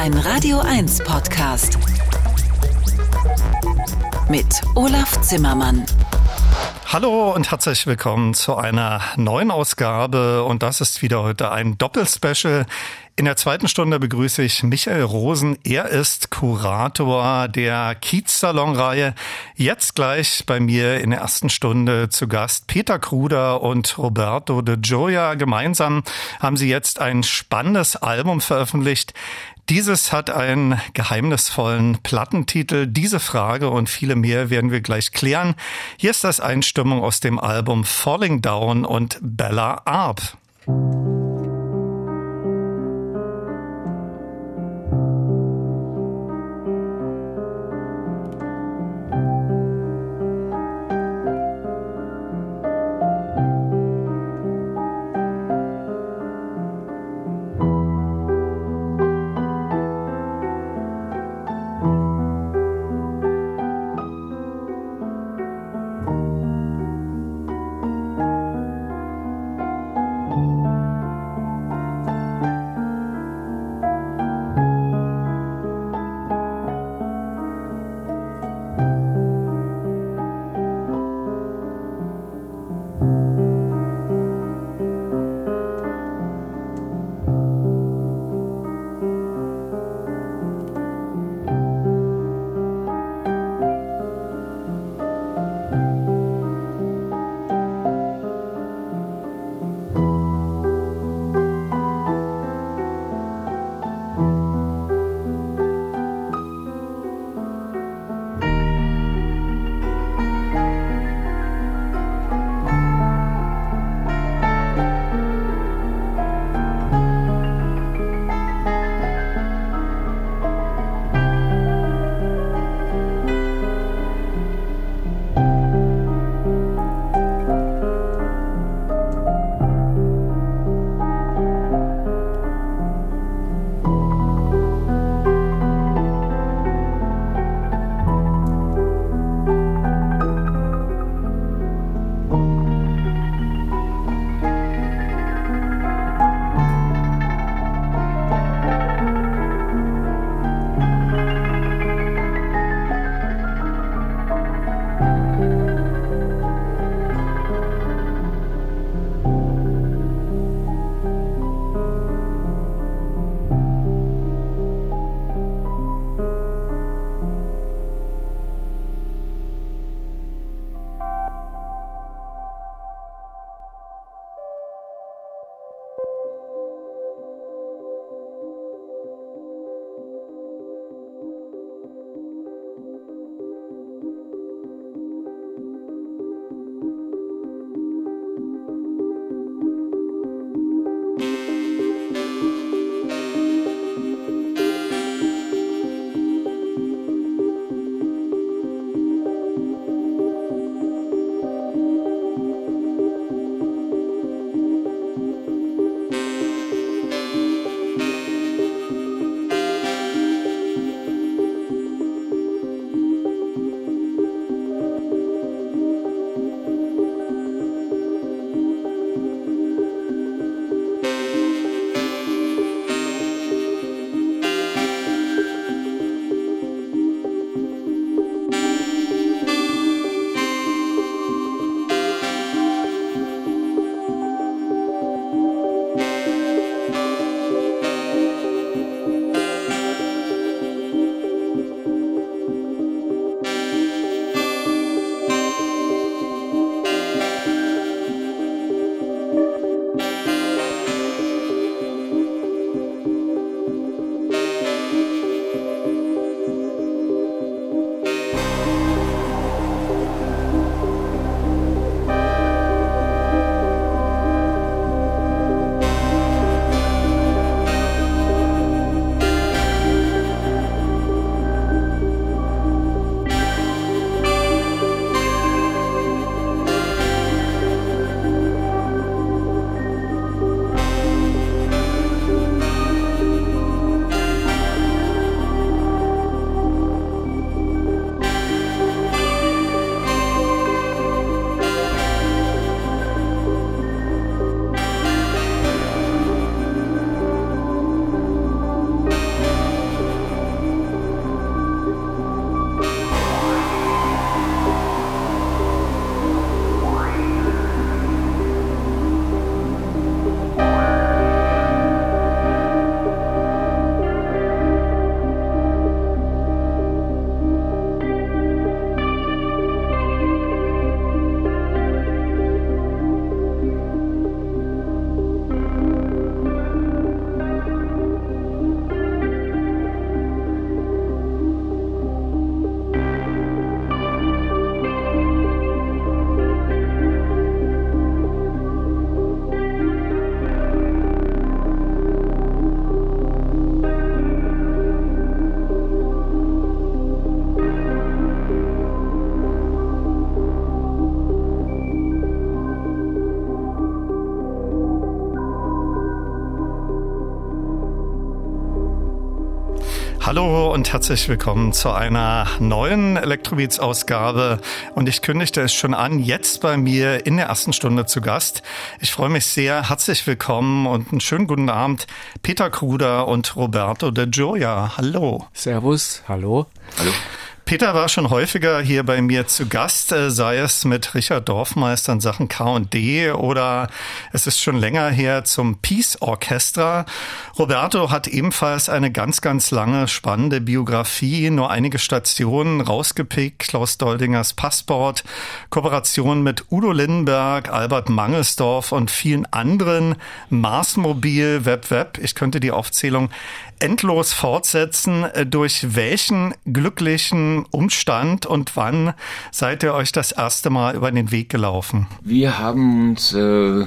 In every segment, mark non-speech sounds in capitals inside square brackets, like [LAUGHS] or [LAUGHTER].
Ein Radio 1 Podcast. Mit Olaf Zimmermann. Hallo und herzlich willkommen zu einer neuen Ausgabe und das ist wieder heute ein Doppelspecial. In der zweiten Stunde begrüße ich Michael Rosen. Er ist Kurator der Kiez-Salon-Reihe. Jetzt gleich bei mir in der ersten Stunde zu Gast Peter Kruder und Roberto de Gioia. Gemeinsam haben sie jetzt ein spannendes Album veröffentlicht. Dieses hat einen geheimnisvollen Plattentitel. Diese Frage und viele mehr werden wir gleich klären. Hier ist das Einstimmung aus dem Album Falling Down und Bella Arp. Hallo und herzlich willkommen zu einer neuen Electrobeats-Ausgabe. Und ich kündigte es schon an, jetzt bei mir in der ersten Stunde zu Gast. Ich freue mich sehr. Herzlich willkommen und einen schönen guten Abend. Peter Kruder und Roberto de Gioia. Hallo. Servus. Hallo. Hallo. Peter war schon häufiger hier bei mir zu Gast, äh, sei es mit Richard Dorfmeister in Sachen K&D oder es ist schon länger her zum Peace Orchestra. Roberto hat ebenfalls eine ganz, ganz lange, spannende Biografie, nur einige Stationen rausgepickt, Klaus Doldingers Passport, Kooperation mit Udo Lindenberg, Albert Mangelsdorf und vielen anderen, Marsmobil, Web Web. Ich könnte die Aufzählung endlos fortsetzen. Äh, durch welchen glücklichen Umstand und wann seid ihr euch das erste Mal über den Weg gelaufen? Wir haben uns äh,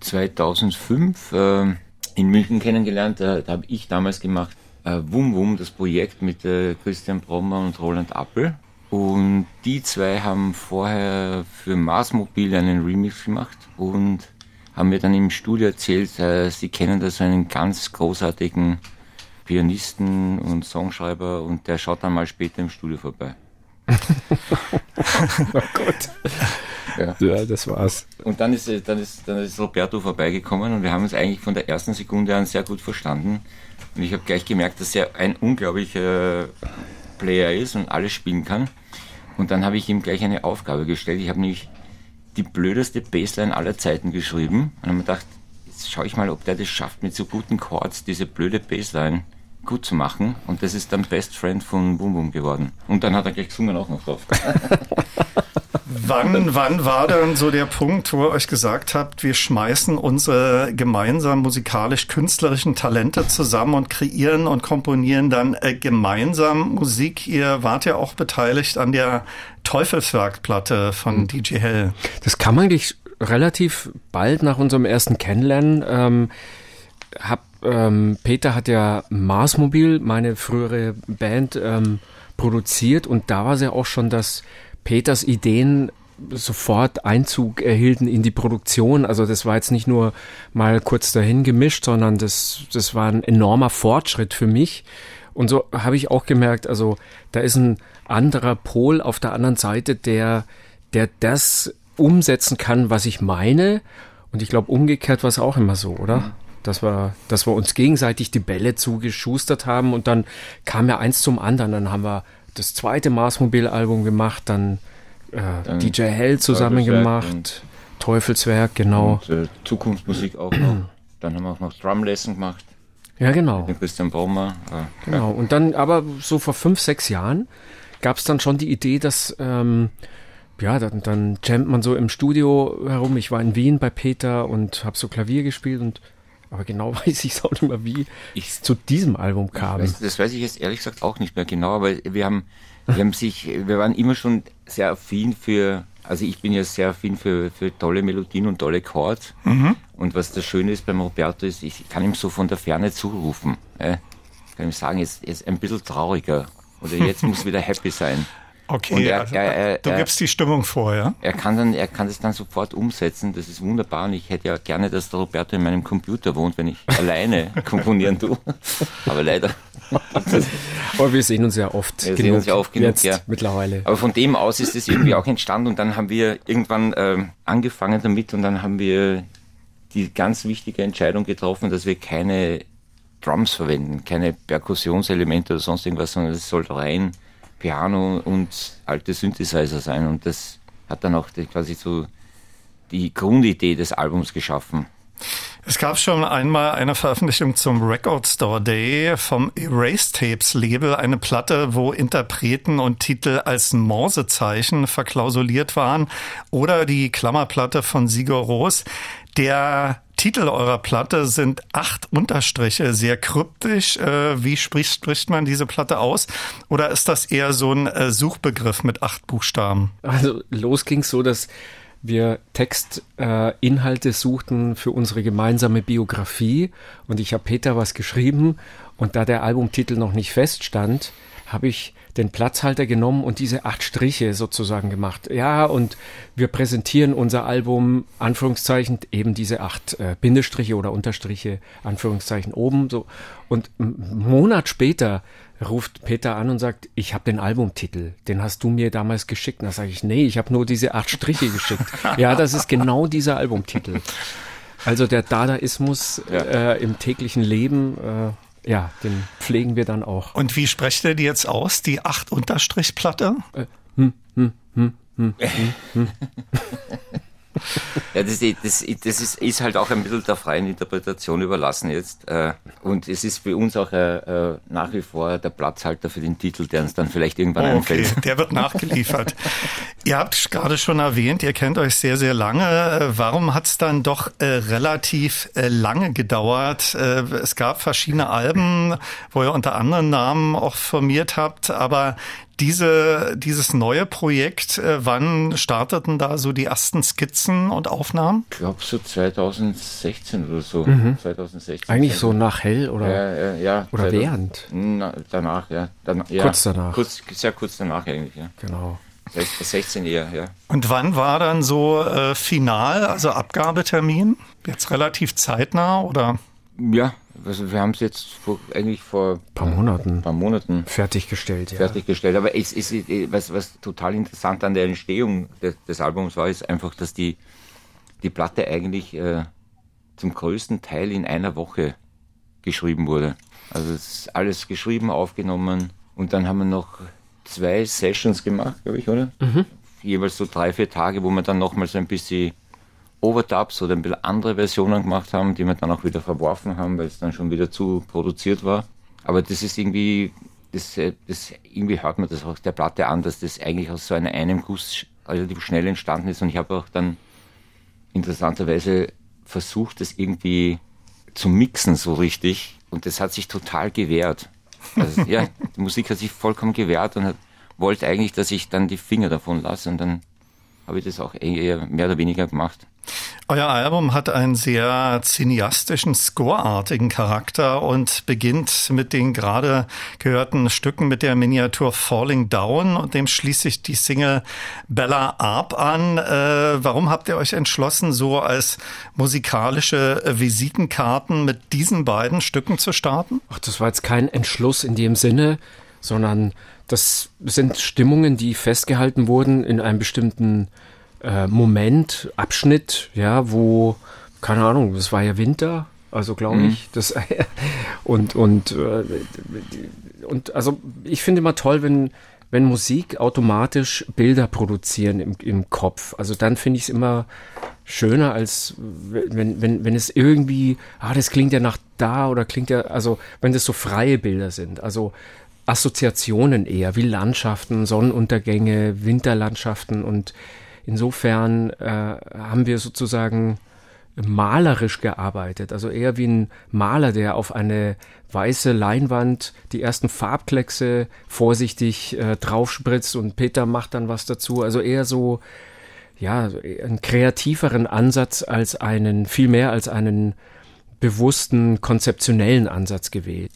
2005 äh, in München kennengelernt. Da, da habe ich damals gemacht äh, Wum Wum, das Projekt mit äh, Christian Brommer und Roland Appel. Und die zwei haben vorher für Mars Mobil einen Remix gemacht und haben mir dann im Studio erzählt, äh, sie kennen da so einen ganz großartigen Pianisten und Songschreiber und der schaut dann mal später im Studio vorbei. [LAUGHS] oh Gott. Ja. ja. das war's. Und dann ist, dann, ist, dann ist Roberto vorbeigekommen und wir haben uns eigentlich von der ersten Sekunde an sehr gut verstanden. Und ich habe gleich gemerkt, dass er ein unglaublicher Player ist und alles spielen kann. Und dann habe ich ihm gleich eine Aufgabe gestellt. Ich habe nämlich die blödeste Bassline aller Zeiten geschrieben und habe mir gedacht, jetzt schaue ich mal, ob der das schafft, mit so guten Chords diese blöde Bassline gut zu machen. Und das ist dann Best Friend von Boom Boom geworden. Und dann hat er gleich gesungen auch noch drauf. [LAUGHS] wann, wann war dann so der Punkt, wo ihr euch gesagt habt, wir schmeißen unsere gemeinsamen musikalisch-künstlerischen Talente zusammen und kreieren und komponieren dann äh, gemeinsam Musik? Ihr wart ja auch beteiligt an der Teufelswerkplatte von mhm. DJ Hell. Das kam eigentlich relativ bald nach unserem ersten Kennenlernen. Ähm, hab ähm, Peter hat ja Marsmobil, meine frühere Band, ähm, produziert und da war es ja auch schon, dass Peters Ideen sofort Einzug erhielten in die Produktion. Also das war jetzt nicht nur mal kurz dahin gemischt, sondern das, das war ein enormer Fortschritt für mich. Und so habe ich auch gemerkt, also da ist ein anderer Pol auf der anderen Seite, der, der das umsetzen kann, was ich meine. Und ich glaube, umgekehrt war es auch immer so, oder? Dass wir, dass wir uns gegenseitig die Bälle zugeschustert haben und dann kam ja eins zum anderen. Dann haben wir das zweite Marsmobil-Album gemacht, dann, äh, dann DJ Hell zusammen gemacht, Teufelswerk, genau. Und, äh, Zukunftsmusik auch noch. dann haben wir auch noch Drumlesson gemacht. Ja, genau. Mit Christian Baumer. Äh, genau. Ja. Und dann, aber so vor fünf, sechs Jahren gab es dann schon die Idee, dass ähm, ja, dann, dann jammt man so im Studio herum. Ich war in Wien bei Peter und habe so Klavier gespielt und aber genau [LAUGHS] weiß ich es auch nicht mehr, wie ich zu diesem Album kam. Weiß, das weiß ich jetzt ehrlich gesagt auch nicht mehr genau, aber wir haben, wir haben sich, wir waren immer schon sehr affin für, also ich bin ja sehr affin für, für tolle Melodien und tolle Chords. Mhm. Und was das Schöne ist beim Roberto ist, ich kann ihm so von der Ferne zurufen. Äh, kann ihm sagen, jetzt ist ein bisschen trauriger oder jetzt muss wieder happy sein. [LAUGHS] Okay, er, also, er, er, du gibst die Stimmung vor, ja? Er kann dann, er kann das dann sofort umsetzen. Das ist wunderbar. Und ich hätte ja gerne, dass der Roberto in meinem Computer wohnt, wenn ich alleine [LAUGHS] komponieren tue. Aber leider. Aber wir sehen uns ja oft. Wir sehen uns ja oft genug, ja. Mittlerweile. Aber von dem aus ist es irgendwie auch entstanden. Und dann haben wir irgendwann äh, angefangen damit und dann haben wir die ganz wichtige Entscheidung getroffen, dass wir keine Drums verwenden, keine Perkussionselemente oder sonst irgendwas, sondern es soll rein Piano und alte Synthesizer sein. Und das hat dann auch quasi so die Grundidee des Albums geschaffen. Es gab schon einmal eine Veröffentlichung zum Record Store Day vom Erase Tapes Label, eine Platte, wo Interpreten und Titel als Morsezeichen verklausuliert waren, oder die Klammerplatte von Sigur Ros. Der Titel eurer Platte sind acht Unterstriche, sehr kryptisch. Äh, wie spricht, spricht man diese Platte aus? Oder ist das eher so ein äh, Suchbegriff mit acht Buchstaben? Also los ging es so, dass wir Textinhalte äh, suchten für unsere gemeinsame Biografie und ich habe Peter was geschrieben und da der Albumtitel noch nicht feststand, habe ich den Platzhalter genommen und diese acht Striche sozusagen gemacht. Ja, und wir präsentieren unser Album, Anführungszeichen, eben diese acht äh, Bindestriche oder Unterstriche, Anführungszeichen oben, so. Und einen Monat später ruft Peter an und sagt, ich habe den Albumtitel, den hast du mir damals geschickt. Und da sage ich, nee, ich habe nur diese acht Striche geschickt. ja, das ist genau dieser Albumtitel. Also der Dadaismus ja. äh, im täglichen Leben, äh, ja, den pflegen wir dann auch. Und wie sprecht ihr die jetzt aus, die acht Unterstrichplatte? Äh, hm, hm, hm, hm, hm, hm. [LAUGHS] [LAUGHS] [LAUGHS] Ja, das, das, das ist, ist, halt auch ein bisschen der freien Interpretation überlassen jetzt. Äh, und es ist für uns auch äh, äh, nach wie vor der Platzhalter für den Titel, der uns dann vielleicht irgendwann okay. einfällt. [LAUGHS] Der wird nachgeliefert. ihr habt gerade schon erwähnt, ihr kennt euch sehr, sehr lange. Warum hat es dann doch relativ lange gedauert? es gab verschiedene Alben, wo ihr unter anderen Namen auch formiert habt, aber diese, dieses neue Projekt, äh, wann starteten da so die ersten Skizzen und Aufnahmen? Ich glaube so 2016 oder so. Mhm. 2016. Eigentlich so nach Hell oder, ja, ja, ja, oder während? Na, danach, ja. Dann, ja. Kurz danach. Kurz, sehr kurz danach eigentlich, ja. Genau. 16 eher, ja. Und wann war dann so äh, final, also Abgabetermin? Jetzt relativ zeitnah oder? Ja, also wir haben es jetzt vor, eigentlich vor ein paar Monaten, paar Monaten fertiggestellt. Ja. Fertiggestellt. Aber es ist was, was total interessant an der Entstehung des, des Albums war, ist einfach, dass die die Platte eigentlich äh, zum größten Teil in einer Woche geschrieben wurde. Also es ist alles geschrieben, aufgenommen und dann haben wir noch zwei Sessions gemacht, glaube ich, oder? Mhm. Jeweils so drei, vier Tage, wo wir dann nochmal so ein bisschen Overdubs oder ein bisschen andere Versionen gemacht haben, die wir dann auch wieder verworfen haben, weil es dann schon wieder zu produziert war. Aber das ist irgendwie, das, das irgendwie hört man das auch der Platte an, dass das eigentlich aus so einem, einem Guss relativ schnell entstanden ist. Und ich habe auch dann interessanterweise versucht, das irgendwie zu mixen so richtig. Und das hat sich total gewehrt. Also, ja, die Musik hat sich vollkommen gewehrt und hat, wollte eigentlich, dass ich dann die Finger davon lasse. Und dann habe ich das auch eher mehr oder weniger gemacht. Euer Album hat einen sehr cineastischen, scoreartigen Charakter und beginnt mit den gerade gehörten Stücken mit der Miniatur Falling Down und dem schließt sich die Single Bella Arp an. Äh, warum habt ihr euch entschlossen, so als musikalische Visitenkarten mit diesen beiden Stücken zu starten? Ach, das war jetzt kein Entschluss in dem Sinne, sondern das sind Stimmungen, die festgehalten wurden in einem bestimmten äh, Moment, Abschnitt, ja, wo, keine Ahnung, das war ja Winter, also glaube mhm. ich, das [LAUGHS] und und äh, und also ich finde immer toll, wenn wenn Musik automatisch Bilder produzieren im, im Kopf. Also dann finde ich es immer schöner, als wenn, wenn, wenn es irgendwie, ah, das klingt ja nach da oder klingt ja, also wenn das so freie Bilder sind. Also Assoziationen eher, wie Landschaften, Sonnenuntergänge, Winterlandschaften und Insofern äh, haben wir sozusagen malerisch gearbeitet, also eher wie ein Maler, der auf eine weiße Leinwand die ersten Farbkleckse vorsichtig äh, draufspritzt und Peter macht dann was dazu. Also eher so, ja, einen kreativeren Ansatz als einen, viel mehr als einen bewussten, konzeptionellen Ansatz gewählt.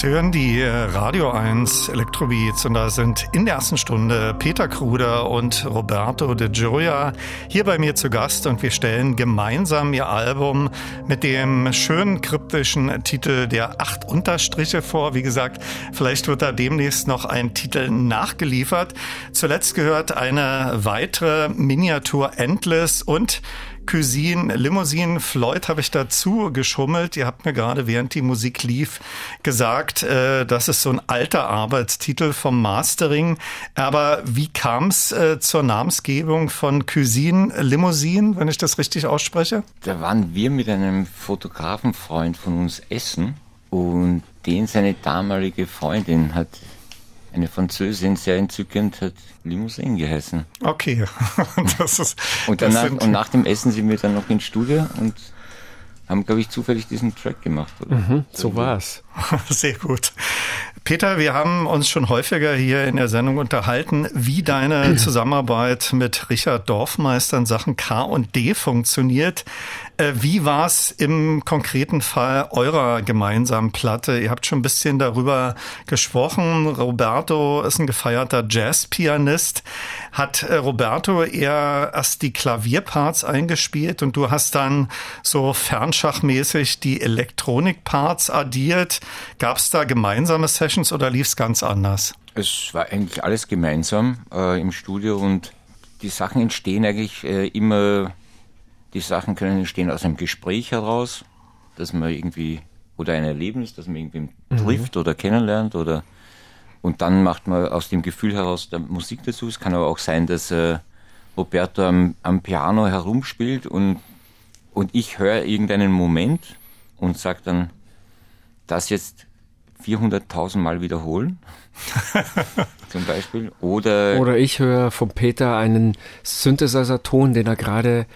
Sie hören die äh, Radio 1 Elektrobeats und da sind in der ersten Stunde Peter Kruder und Roberto de Gioia hier bei mir zu Gast und wir stellen gemeinsam ihr Album mit dem schönen kryptischen Titel der acht Unterstriche vor. Wie gesagt, vielleicht wird da demnächst noch ein Titel nachgeliefert. Zuletzt gehört eine weitere Miniatur Endless und Cuisine, Limousine, Floyd habe ich dazu geschummelt. Ihr habt mir gerade, während die Musik lief, gesagt, äh, das ist so ein alter Arbeitstitel vom Mastering. Aber wie kam es äh, zur Namensgebung von Cuisine, Limousine, wenn ich das richtig ausspreche? Da waren wir mit einem Fotografenfreund von uns essen und den seine damalige Freundin hat eine Französin, sehr entzückend, hat Limousine geheißen. Okay. [LAUGHS] das ist, und, danach, das und nach dem Essen sind wir dann noch ins Studio und haben, glaube ich, zufällig diesen Track gemacht. Mhm, so war's. [LAUGHS] Sehr gut. Peter, wir haben uns schon häufiger hier in der Sendung unterhalten, wie deine [CLEARS THROAT] Zusammenarbeit mit Richard Dorfmeister in Sachen K und D funktioniert. Äh, wie war es im konkreten Fall eurer gemeinsamen Platte? Ihr habt schon ein bisschen darüber gesprochen. Roberto ist ein gefeierter Jazzpianist. Hat äh, Roberto eher erst die Klavierparts eingespielt und du hast dann so fernschachmäßig die Elektronikparts addiert? Gab es da gemeinsame Sessions oder lief es ganz anders? Es war eigentlich alles gemeinsam äh, im Studio und die Sachen entstehen eigentlich äh, immer die Sachen können entstehen aus einem Gespräch heraus, dass man irgendwie, oder ein Erlebnis, dass man irgendwie mhm. trifft oder kennenlernt oder und dann macht man aus dem Gefühl heraus der Musik dazu. Es kann aber auch sein, dass äh, Roberto am, am, Piano herumspielt und, und ich höre irgendeinen Moment und sage dann, das jetzt 400.000 Mal wiederholen. [LAUGHS] zum Beispiel. Oder, Oder ich höre von Peter einen Synthesizer-Ton, den er gerade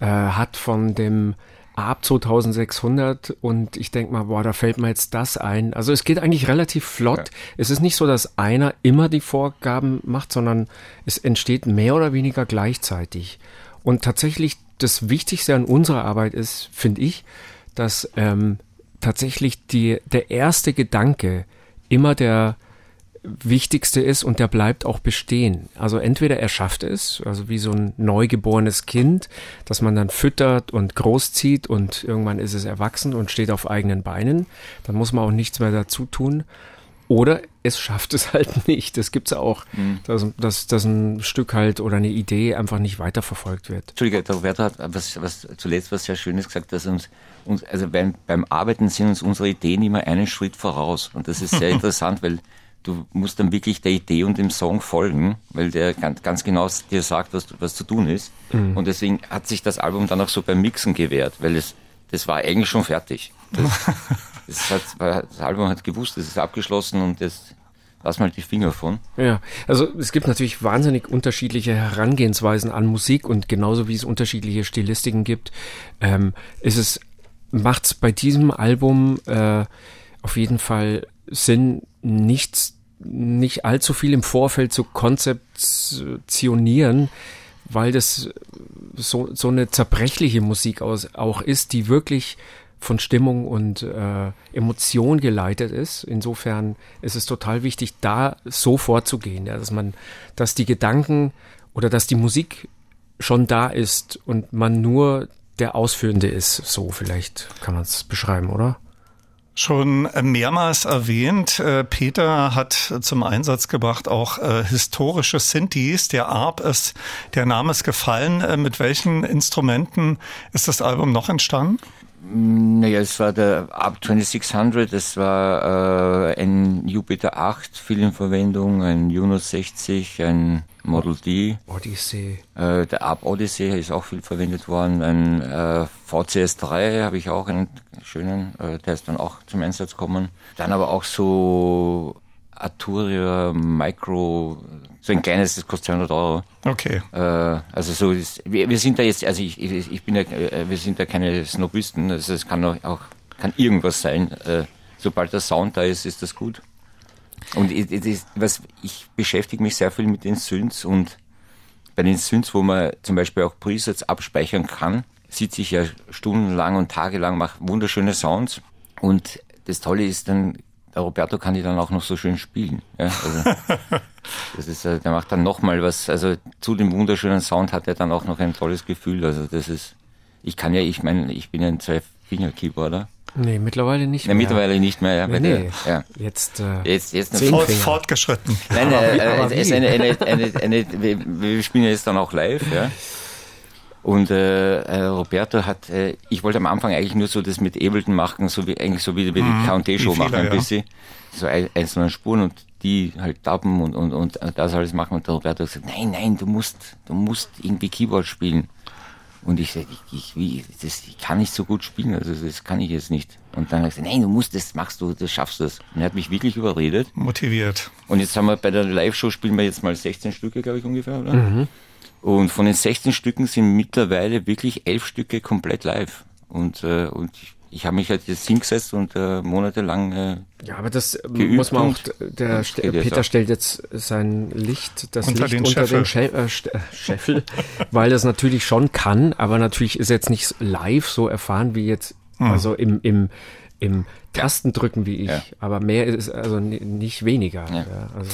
äh, hat von dem Ab 2600 und ich denke mal, boah, da fällt mir jetzt das ein. Also es geht eigentlich relativ flott. Ja. Es ist nicht so, dass einer immer die Vorgaben macht, sondern es entsteht mehr oder weniger gleichzeitig. Und tatsächlich das Wichtigste an unserer Arbeit ist, finde ich, dass ähm, tatsächlich die, der erste Gedanke immer der Wichtigste ist und der bleibt auch bestehen. Also entweder er schafft es, also wie so ein neugeborenes Kind, das man dann füttert und großzieht und irgendwann ist es erwachsen und steht auf eigenen Beinen, dann muss man auch nichts mehr dazu tun. Oder es schafft es halt [LAUGHS] nicht. Das gibt's auch, mhm. dass, dass, dass ein Stück halt oder eine Idee einfach nicht weiterverfolgt wird. Entschuldige, der Roberto hat was, was zuletzt was sehr Schönes gesagt, dass uns, uns also beim, beim Arbeiten sind uns unsere Ideen immer einen Schritt voraus. Und das ist sehr [LAUGHS] interessant, weil du musst dann wirklich der Idee und dem Song folgen, weil der ganz, ganz genau dir sagt, was, was zu tun ist. Mhm. Und deswegen hat sich das Album dann auch so beim Mixen gewehrt, weil es, das war eigentlich schon fertig. Das, [LAUGHS] das, hat, das Album hat gewusst, es ist abgeschlossen und das lass mal die Finger von. Ja, also es gibt natürlich wahnsinnig unterschiedliche Herangehensweisen an Musik und genauso wie es unterschiedliche Stilistiken gibt, ähm, ist es, macht es bei diesem Album äh, auf jeden Fall Sinn, nichts nicht allzu viel im Vorfeld zu konzeptionieren, weil das so, so eine zerbrechliche Musik aus, auch ist, die wirklich von Stimmung und äh, Emotion geleitet ist. Insofern ist es total wichtig, da so vorzugehen, ja, dass man, dass die Gedanken oder dass die Musik schon da ist und man nur der Ausführende ist. So vielleicht kann man es beschreiben, oder? Schon mehrmals erwähnt, äh, Peter hat zum Einsatz gebracht auch äh, historische Synthes. Der Arp ist, der Name ist gefallen. Äh, mit welchen Instrumenten ist das Album noch entstanden? Naja, es war der Arp 2600, es war äh, ein Jupiter 8 viel in Verwendung, ein Juno 60, ein Model D. Odyssey. Äh, der Arp Odyssey ist auch viel verwendet worden. Ein äh, VCS 3 habe ich auch einen schönen, äh, der ist dann auch zum Einsatz gekommen. Dann aber auch so Arturia Micro, so ein kleines, das kostet 200 Euro. Okay. Äh, also so, ist, wir, wir, sind da jetzt, also ich, ich, ich bin ja, äh, wir sind da keine Snobisten, also es kann auch, auch kann irgendwas sein. Äh, sobald der Sound da ist, ist das gut. Und ich, was, ich beschäftige mich sehr viel mit den Synths und bei den Synths, wo man zum Beispiel auch Presets abspeichern kann, sitze ich ja stundenlang und tagelang, mache wunderschöne Sounds und das Tolle ist dann Roberto kann die dann auch noch so schön spielen. Ja, also, [LAUGHS] das ist, äh, der macht dann nochmal was, also zu dem wunderschönen Sound hat er dann auch noch ein tolles Gefühl. Also das ist, ich kann ja, ich meine, ich bin ja ein Zwei-Finger-Keyboarder. Nee, mittlerweile nicht mehr. Ja, mittlerweile nicht mehr, ja. Nee, nee. Der, ja. Jetzt, äh, jetzt, jetzt fort, fortgeschritten. Nein, äh, äh, es ist eine, eine, [LAUGHS] eine, eine, wir, wir spielen jetzt dann auch live, ja. Und äh, äh, Roberto hat, äh, ich wollte am Anfang eigentlich nur so das mit Ableton machen, so wie eigentlich so wie, wie die mhm, K&T-Show machen ein ja. bisschen. So ein, einzelne Spuren und die halt tappen und, und, und das alles machen. Und der Roberto hat gesagt, nein, nein, du musst, du musst irgendwie Keyboard spielen. Und ich sage, ich, ich, wie, das, ich kann nicht so gut spielen, also das kann ich jetzt nicht. Und dann hat er gesagt, nein, du musst das, machst du, das schaffst du das. Und er hat mich wirklich überredet. Motiviert. Und jetzt haben wir bei der Live-Show spielen wir jetzt mal 16 Stücke, glaube ich, ungefähr, oder? Mhm. Und von den 16 Stücken sind mittlerweile wirklich elf Stücke komplett live. Und, äh, und ich, ich habe mich halt jetzt hingesetzt und äh, monatelang. Äh, ja, aber das muss man auch. Der St Peter stellt jetzt sein Licht, das unter Licht den unter Scheffel. den Schä äh, äh, Scheffel, [LAUGHS] weil das natürlich schon kann, aber natürlich ist jetzt nicht live so erfahren wie jetzt, hm. also im, im, im Tastendrücken wie ich. Ja. Aber mehr ist also nicht weniger. Ja. Ja, also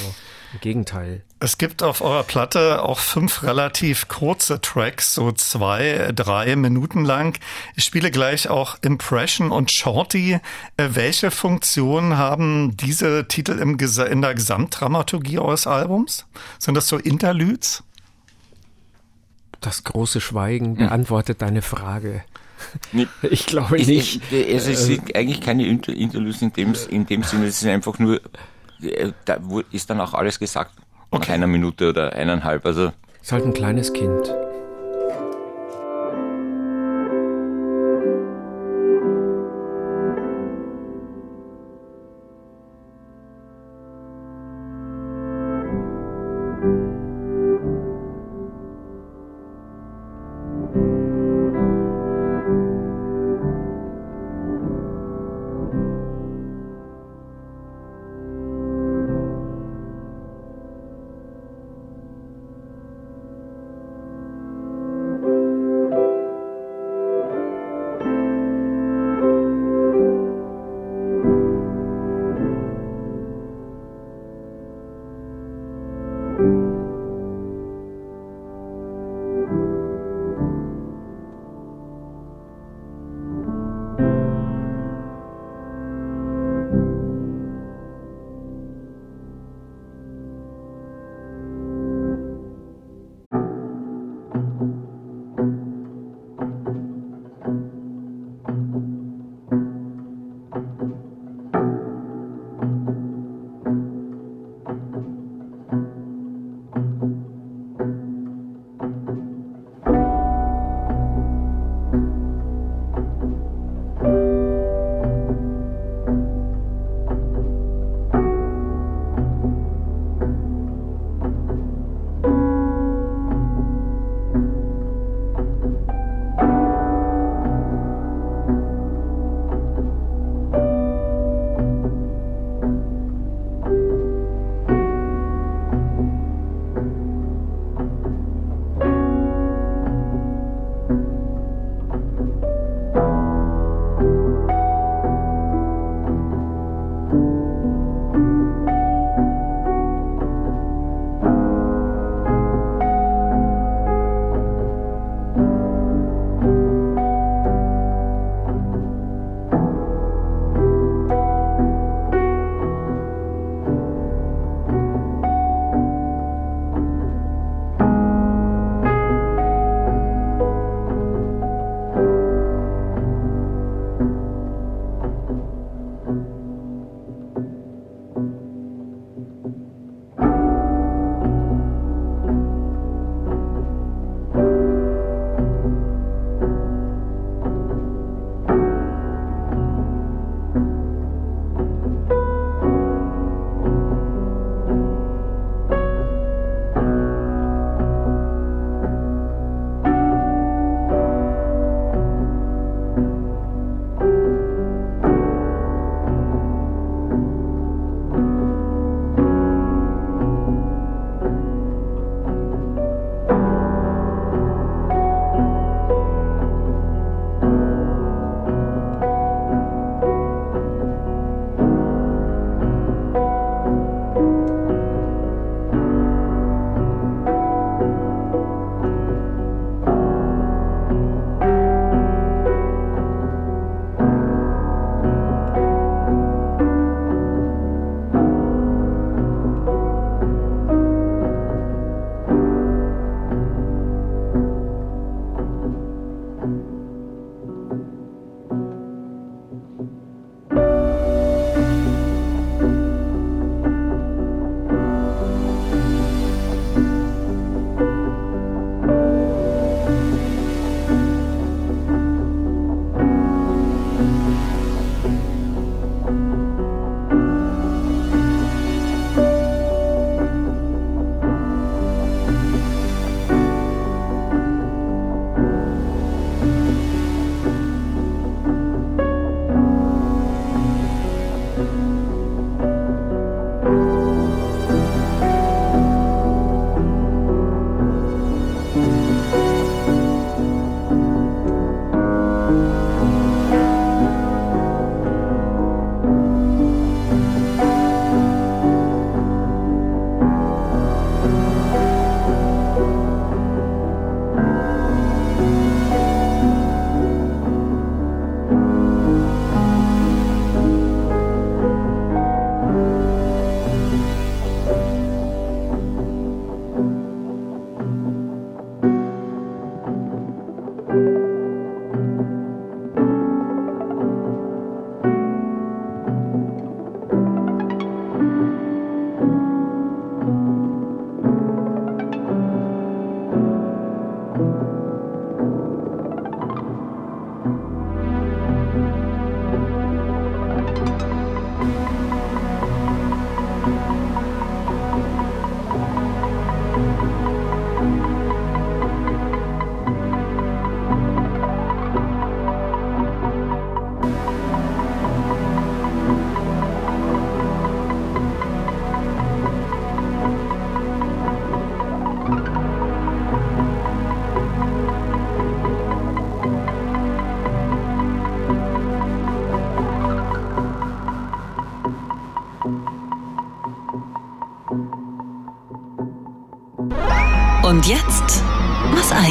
im Gegenteil. Es gibt auf eurer Platte auch fünf relativ kurze Tracks, so zwei, drei Minuten lang. Ich spiele gleich auch Impression und Shorty. Äh, welche Funktion haben diese Titel im, in der Gesamtdramaturgie eures Albums? Sind das so Interludes? Das große Schweigen beantwortet hm. deine Frage. [LAUGHS] Ich glaube nicht. Es, es sind eigentlich keine Interludes in dem, in dem Sinne, es ist einfach nur äh, da ist dann auch alles gesagt. Okay. Nach einer Minute oder eineinhalb. Also. Ist halt ein kleines Kind.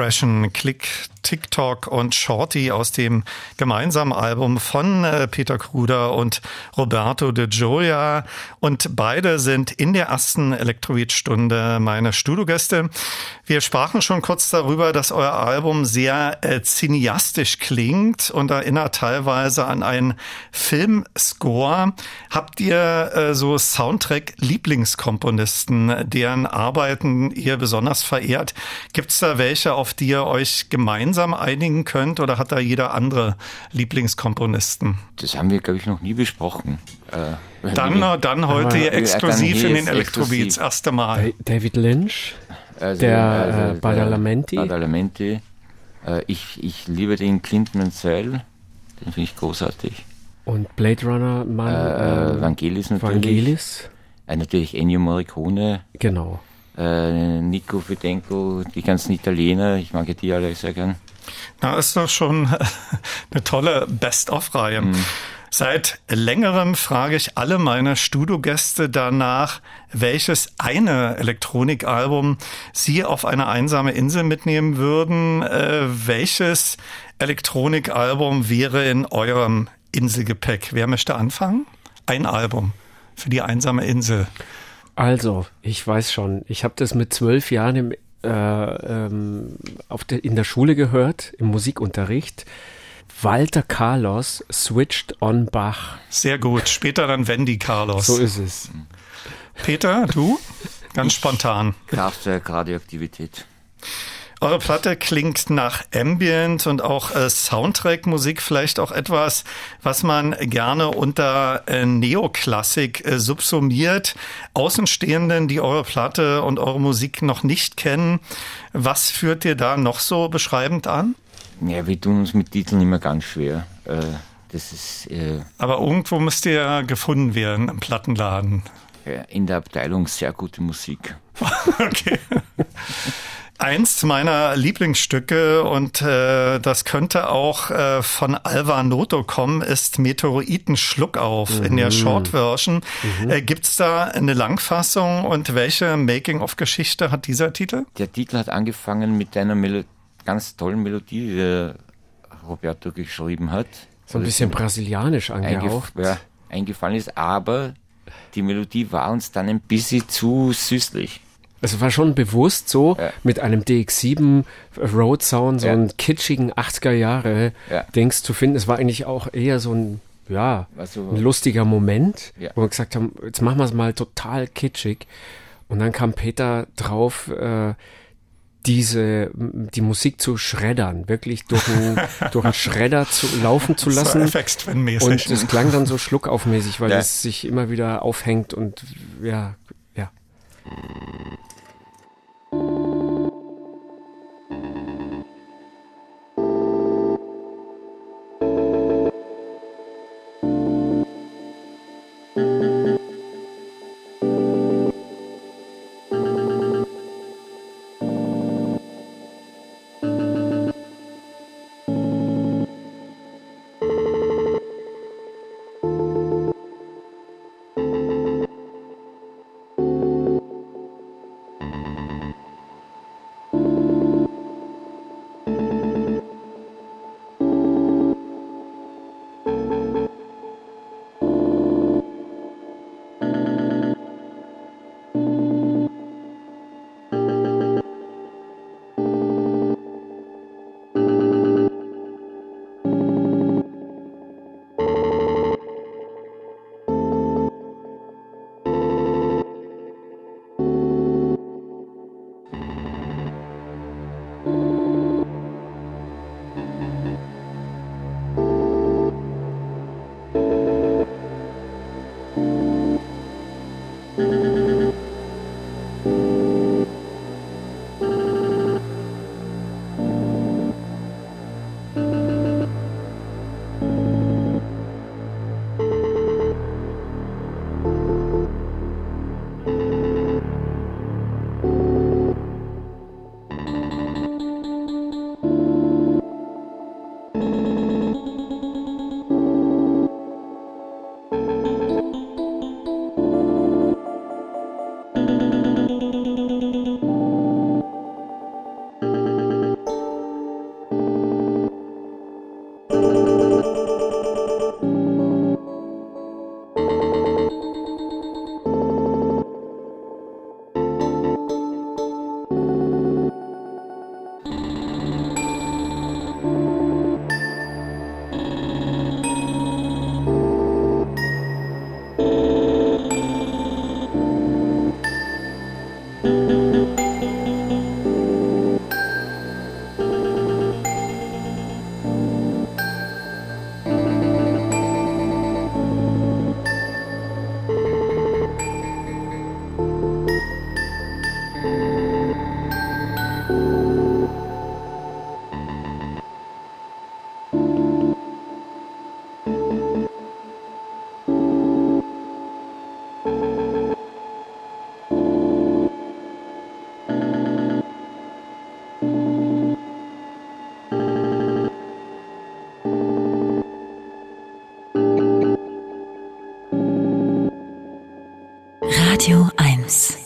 Impression, Click, TikTok und Shorty aus dem gemeinsamen Album von äh, Peter Kruder und Roberto de Gioia. Und beide sind in der ersten Elektrobeat-Stunde meine Studiogäste. Wir sprachen schon kurz darüber, dass euer Album sehr äh, cineastisch klingt und erinnert teilweise an einen Filmscore. Habt ihr äh, so Soundtrack-Lieblingskomponisten, deren Arbeiten ihr besonders verehrt? Gibt es da welche, auf die ihr euch gemeinsam einigen könnt oder hat da jeder andere Lieblingskomponisten? Das haben wir, glaube ich, noch nie besprochen. Äh, dann, dann heute ah, exklusiv in den Elektrobeats, erste Mal. David Lynch. Also, der also, äh, Badalamenti. Badalamenti. Äh, ich, ich liebe den Clint Mansell, den finde ich großartig. Und Blade Runner, Mann, äh, äh, Vangelis natürlich. Vangelis. Äh, natürlich Ennio Morricone. Genau. Äh, Nico Fidenko, die ganzen Italiener, ich mag die alle sehr gern. Na, ist doch schon [LAUGHS] eine tolle Best-of-Reihe. Mhm. Seit längerem frage ich alle meine Studiogäste danach, welches eine Elektronikalbum sie auf eine einsame Insel mitnehmen würden. Äh, welches Elektronikalbum wäre in eurem Inselgepäck? Wer möchte anfangen? Ein Album für die einsame Insel. Also, ich weiß schon, ich habe das mit zwölf Jahren im, äh, ähm, auf de, in der Schule gehört, im Musikunterricht. Walter Carlos switched on Bach. Sehr gut. Später dann Wendy Carlos. So ist es. Peter, du? Ganz spontan. Kraftwerk Radioaktivität. Eure Platte klingt nach Ambient und auch äh, Soundtrack-Musik, vielleicht auch etwas, was man gerne unter äh, Neoklassik äh, subsumiert. Außenstehenden, die eure Platte und eure Musik noch nicht kennen, was führt ihr da noch so beschreibend an? Ja, wir tun uns mit Titeln immer ganz schwer. Äh, das ist. Äh, Aber irgendwo müsst ihr ja gefunden werden im Plattenladen. In der Abteilung sehr gute Musik. [LAUGHS] okay. Eins meiner Lieblingsstücke und äh, das könnte auch äh, von Alva Noto kommen, ist Meteoriten Schluckauf mhm. in der mhm. Short Version. Mhm. Äh, Gibt es da eine Langfassung und welche Making-of-Geschichte hat dieser Titel? Der Titel hat angefangen mit einer Melo ganz tollen Melodie, die der Roberto geschrieben hat. So ein bisschen brasilianisch angehaucht. Eingef ja, eingefallen ist, aber die Melodie war uns dann ein bisschen zu süßlich. Es war schon bewusst so, ja. mit einem DX7 Road Sound, so ja. einen kitschigen 80er Jahre ja. Dings zu finden. Es war eigentlich auch eher so ein, ja, also, ein lustiger Moment, ja. wo wir gesagt haben, jetzt machen wir es mal total kitschig. Und dann kam Peter drauf, äh, diese, die Musik zu schreddern, wirklich durch einen, [LAUGHS] durch einen Schredder zu laufen zu lassen. So und es klang dann so schluckaufmäßig, weil es sich immer wieder aufhängt und ja, ja. thank you Radio 1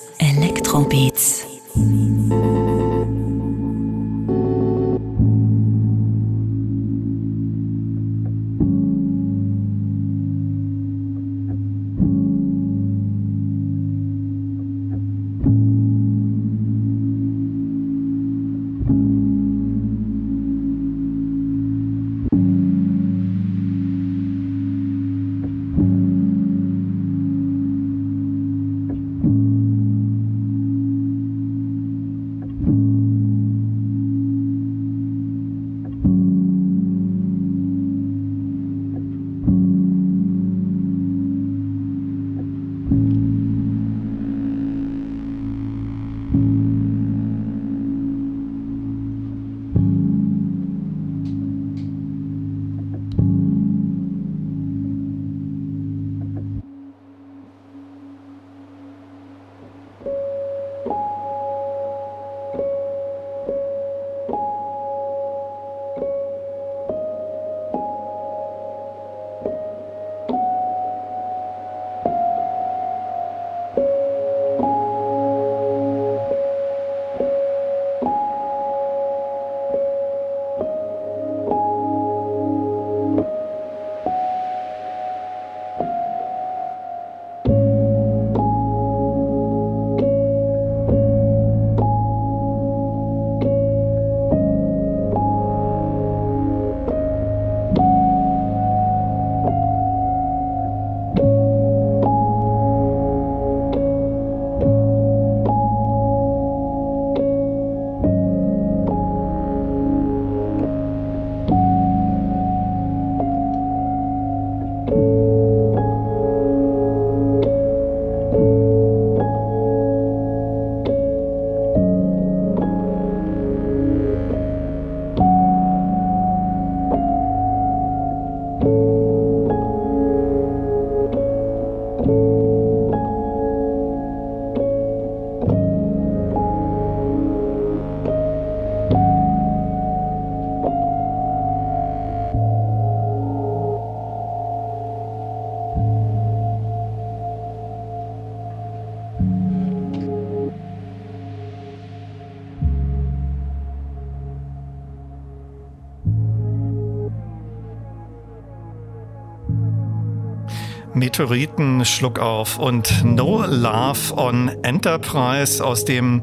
Meteoriten, Schluck auf und No Love on Enterprise aus dem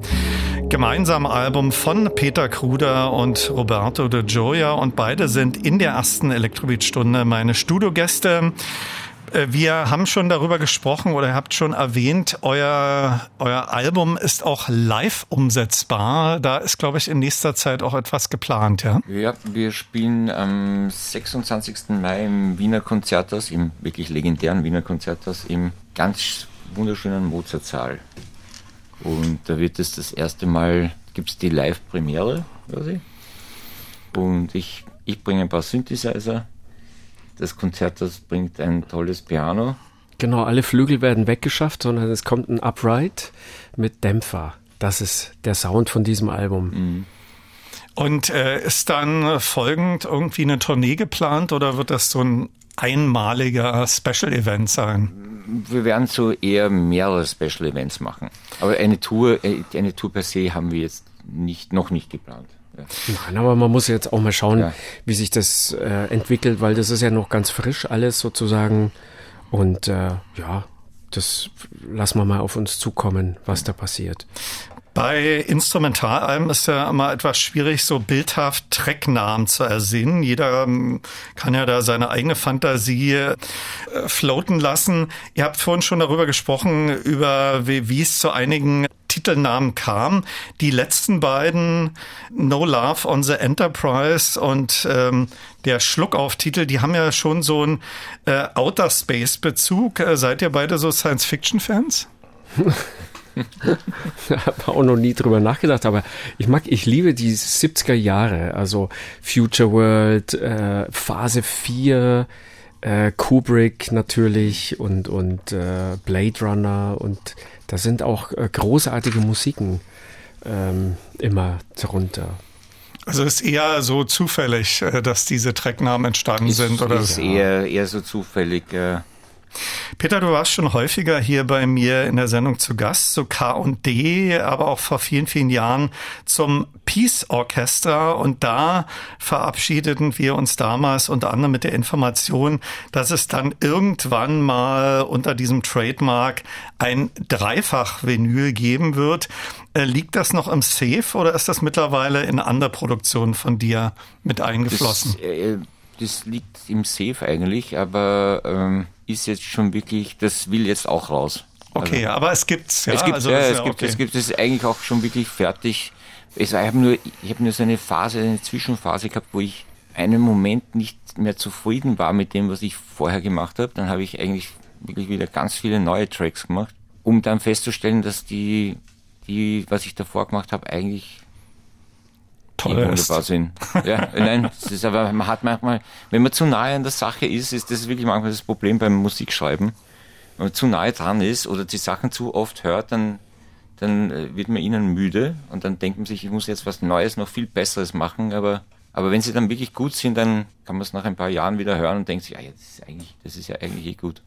gemeinsamen Album von Peter Kruder und Roberto de Gioia und beide sind in der ersten Elektrobeat-Stunde meine Studiogäste. Äh, wir haben schon darüber gesprochen oder ihr habt schon erwähnt, euer, euer Album ist auch live umsetzbar. Da ist, glaube ich, in nächster Zeit auch etwas geplant, ja? Ja, wir spielen am 26. Mai im Wiener Konzerthaus, im wirklich legendären Wiener Konzerthaus, im ganz wunderschönen Mozartsaal. Und da wird es das erste Mal, gibt es die Live-Premiere, quasi. Und ich, ich bringe ein paar Synthesizer das Konzert, das bringt ein tolles Piano. Genau, alle Flügel werden weggeschafft, sondern es kommt ein Upright mit Dämpfer. Das ist der Sound von diesem Album. Mhm. Und äh, ist dann folgend irgendwie eine Tournee geplant oder wird das so ein einmaliger Special Event sein? Wir werden so eher mehrere Special Events machen. Aber eine Tour, äh, eine Tour per se haben wir jetzt nicht, noch nicht geplant. Nein, aber man muss jetzt auch mal schauen, ja. wie sich das äh, entwickelt, weil das ist ja noch ganz frisch alles sozusagen. Und äh, ja, das lassen wir mal auf uns zukommen, was da passiert. Bei Instrumentalalben ist ja immer etwas schwierig, so bildhaft Tracknamen zu ersinnen. Jeder ähm, kann ja da seine eigene Fantasie äh, floaten lassen. Ihr habt vorhin schon darüber gesprochen, über wie, wie es zu einigen Titelnamen kam. Die letzten beiden, No Love on the Enterprise und ähm, der Schluckauf-Titel, die haben ja schon so einen äh, Outer Space-Bezug. Äh, seid ihr beide so Science-Fiction-Fans? [LAUGHS] habe auch noch nie drüber nachgedacht, aber ich mag, ich liebe die 70er Jahre, also Future World, äh, Phase 4, äh, Kubrick natürlich und, und äh, Blade Runner und da sind auch äh, großartige Musiken ähm, immer darunter. Also ist eher so zufällig, äh, dass diese Tracknamen entstanden ist, sind, oder? Ist eher, eher so zufällig. Äh Peter, du warst schon häufiger hier bei mir in der Sendung zu Gast, zu K&D, aber auch vor vielen, vielen Jahren zum Peace Orchester. Und da verabschiedeten wir uns damals unter anderem mit der Information, dass es dann irgendwann mal unter diesem Trademark ein Dreifach-Vinyl geben wird. Äh, liegt das noch im Safe oder ist das mittlerweile in andere Produktionen von dir mit eingeflossen? Das, äh, das liegt im Safe eigentlich, aber ähm, ist jetzt schon wirklich, das will jetzt auch raus. Okay, also, aber es gibt's. Ja? Es gibt, also, ja, es, ja gibt, okay. es gibt, es eigentlich auch schon wirklich fertig. Es war, ich habe nur, ich habe nur so eine Phase, eine Zwischenphase gehabt, wo ich einen Moment nicht mehr zufrieden war mit dem, was ich vorher gemacht habe. Dann habe ich eigentlich wirklich wieder ganz viele neue Tracks gemacht, um dann festzustellen, dass die, die, was ich davor gemacht habe, eigentlich toll sind. Ja, nein, das ist aber, man hat manchmal, wenn man zu nahe an der Sache ist, ist das wirklich manchmal das Problem beim Musikschreiben. Wenn man zu nahe dran ist oder die Sachen zu oft hört, dann, dann äh, wird man ihnen müde und dann denkt man sich, ich muss jetzt was Neues, noch viel Besseres machen, aber, aber wenn sie dann wirklich gut sind, dann kann man es nach ein paar Jahren wieder hören und denkt sich, ah, ja, das ist eigentlich, das ist ja eigentlich eh gut.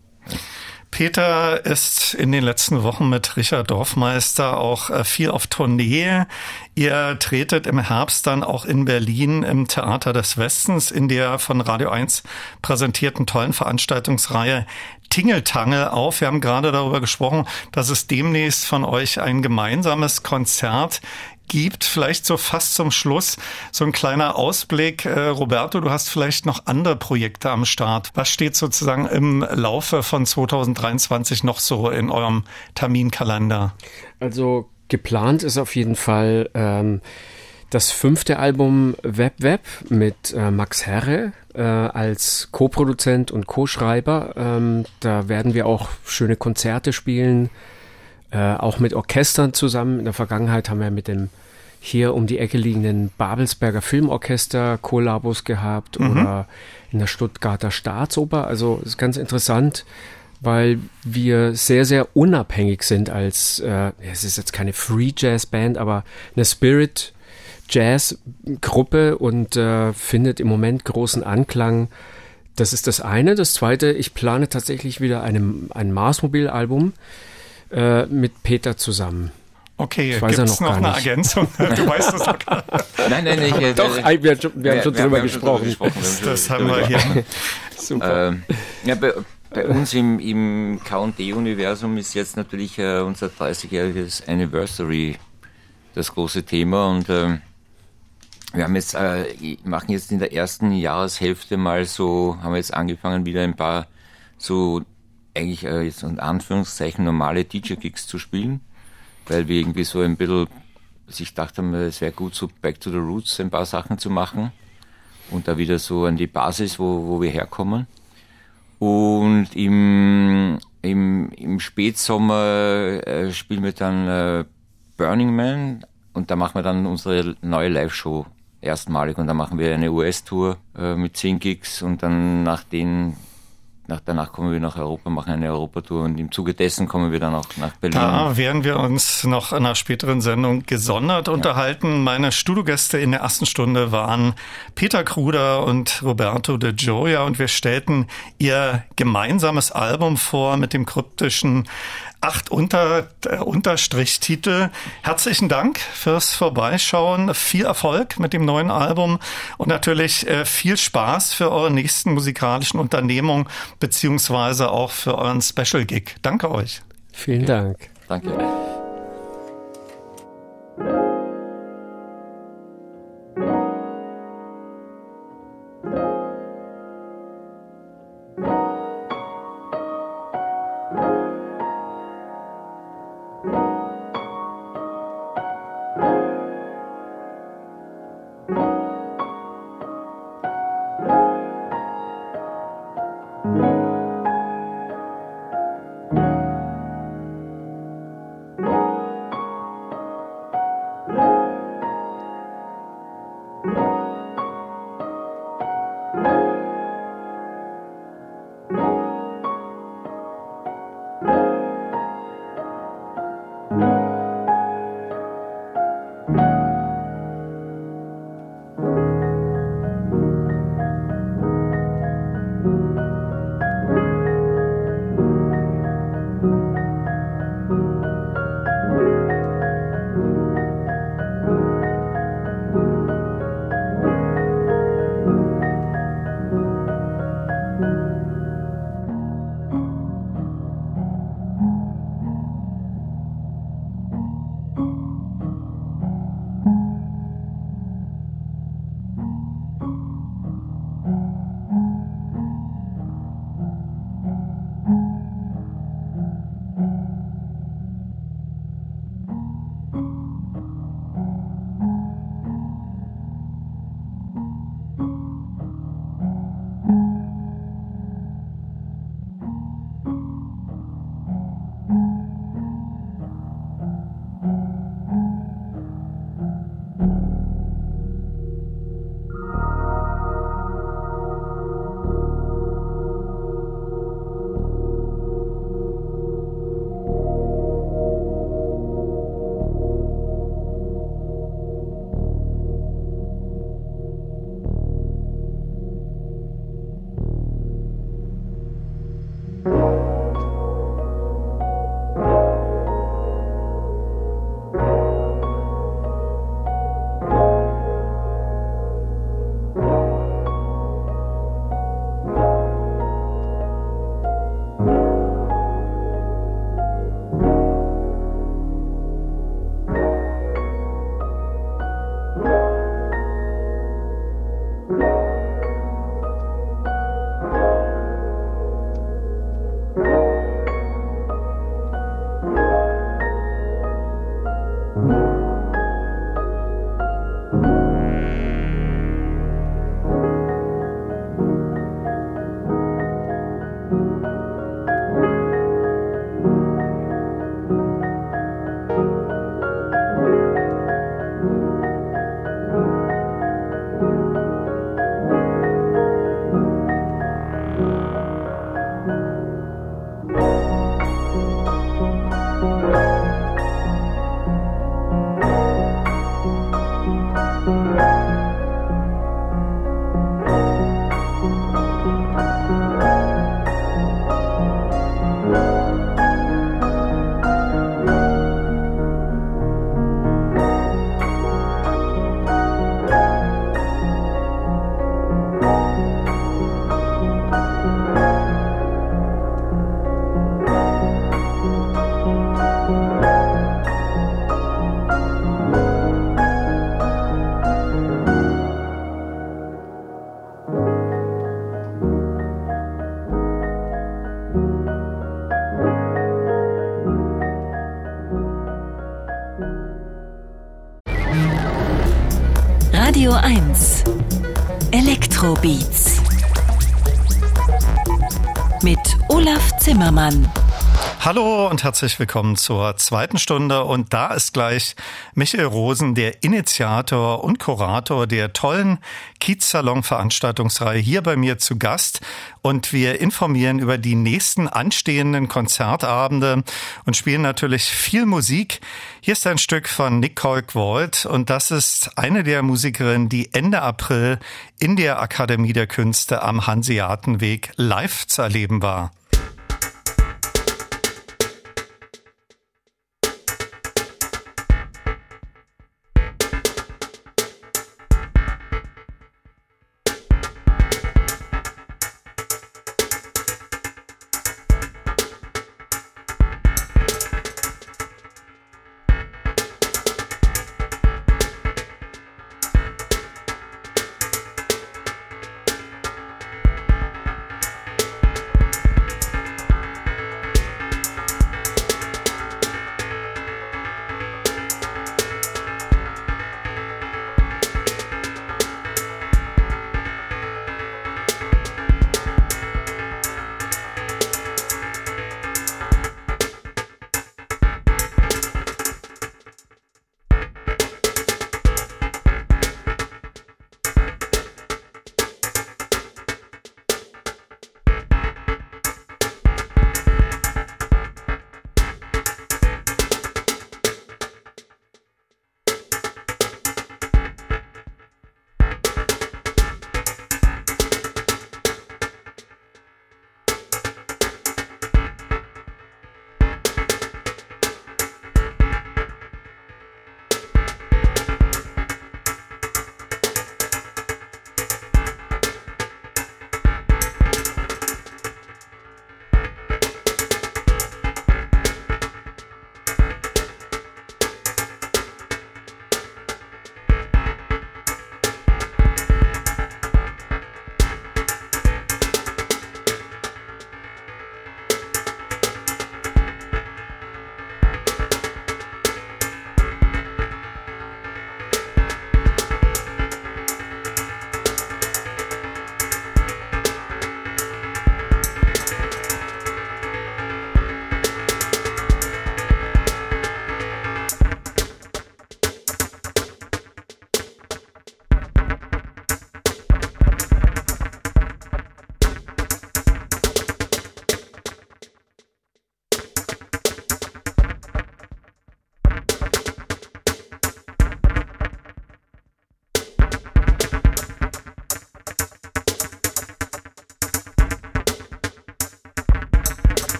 Peter ist in den letzten Wochen mit Richard Dorfmeister auch äh, viel auf Tournee. Ihr tretet im Herbst dann auch in Berlin im Theater des Westens in der von Radio 1 präsentierten tollen Veranstaltungsreihe Tingeltangel auf. Wir haben gerade darüber gesprochen, dass es demnächst von euch ein gemeinsames Konzert gibt. Vielleicht so fast zum Schluss so ein kleiner Ausblick. Äh, Roberto, du hast vielleicht noch andere Projekte am Start. Was steht sozusagen im Laufe von 2023 noch so in eurem Terminkalender? Also geplant ist auf jeden Fall ähm, das fünfte Album Web Web mit äh, Max Herre äh, als Co-Produzent und Co-Schreiber. Ähm, da werden wir auch schöne Konzerte spielen äh, auch mit Orchestern zusammen. In der Vergangenheit haben wir mit dem hier um die Ecke liegenden Babelsberger Filmorchester Kollabos gehabt mhm. oder in der Stuttgarter Staatsoper. Also ist ganz interessant, weil wir sehr, sehr unabhängig sind als, äh, es ist jetzt keine Free Jazz Band, aber eine Spirit Jazz Gruppe und äh, findet im Moment großen Anklang. Das ist das eine. Das zweite, ich plane tatsächlich wieder einem, ein Mars-Mobil-Album äh, mit Peter zusammen. Okay, gibt es noch, noch eine Ergänzung? [LAUGHS] Du weißt das noch gar nicht. Nein, nein, nein. Ich, Doch, äh, wir, wir, haben schon drüber gesprochen. Das, das haben wir hier. [LAUGHS] Super. Ähm, ja, bei, bei uns im, im K&D-Universum ist jetzt natürlich äh, unser 30-jähriges Anniversary das große Thema und äh, wir haben jetzt, äh, machen jetzt in der ersten Jahreshälfte mal so, haben wir jetzt angefangen wieder ein paar so eigentlich äh, jetzt in Anführungszeichen normale DJ-Gigs zu spielen, weil wir irgendwie so ein bisschen sich gedacht haben, es wäre gut, so back to the roots ein paar Sachen zu machen und da wieder so an die Basis, wo, wo wir herkommen. Und im, im, im Spätsommer äh, spielen wir dann äh, Burning Man und da machen wir dann unsere neue Live-Show erstmalig und dann machen wir eine US-Tour äh, mit 10 Gigs und dann nach den nach, danach kommen wir nach Europa, machen eine Europatour und im Zuge dessen kommen wir dann auch nach Berlin. Da werden wir uns noch in einer späteren Sendung gesondert ja. unterhalten. Meine Studiogäste in der ersten Stunde waren Peter Kruder und Roberto de Gioia und wir stellten ihr gemeinsames Album vor mit dem kryptischen acht Unter, äh, Unterstrichtitel. Herzlichen Dank fürs Vorbeischauen. Viel Erfolg mit dem neuen Album und natürlich äh, viel Spaß für eure nächsten musikalischen Unternehmungen beziehungsweise auch für euren Special Gig. Danke euch. Vielen Dank. Danke. Radio 1 Elektrobeats mit Olaf Zimmermann. Hallo und herzlich willkommen zur zweiten Stunde. Und da ist gleich Michael Rosen, der Initiator und Kurator der tollen Kiez-Salon-Veranstaltungsreihe hier bei mir zu Gast. Und wir informieren über die nächsten anstehenden Konzertabende und spielen natürlich viel Musik. Hier ist ein Stück von Nicole Kwold und das ist eine der Musikerinnen, die Ende April in der Akademie der Künste am Hanseatenweg live zu erleben war.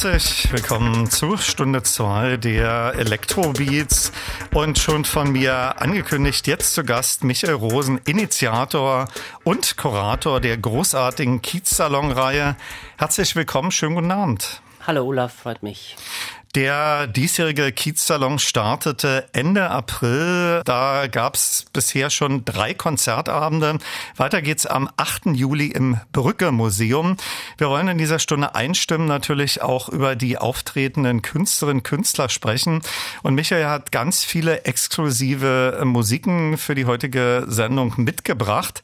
Herzlich willkommen zu Stunde 2 der Elektrobeats und schon von mir angekündigt, jetzt zu Gast Michael Rosen, Initiator und Kurator der großartigen Kiez-Salon-Reihe. Herzlich willkommen, schönen guten Abend. Hallo Olaf, freut mich. Der diesjährige Kiez-Salon startete Ende April. Da gab es bisher schon drei Konzertabende. Weiter geht's am 8. Juli im Brücke Museum. Wir wollen in dieser Stunde einstimmen natürlich auch über die auftretenden Künstlerinnen und Künstler sprechen. Und Michael hat ganz viele exklusive Musiken für die heutige Sendung mitgebracht.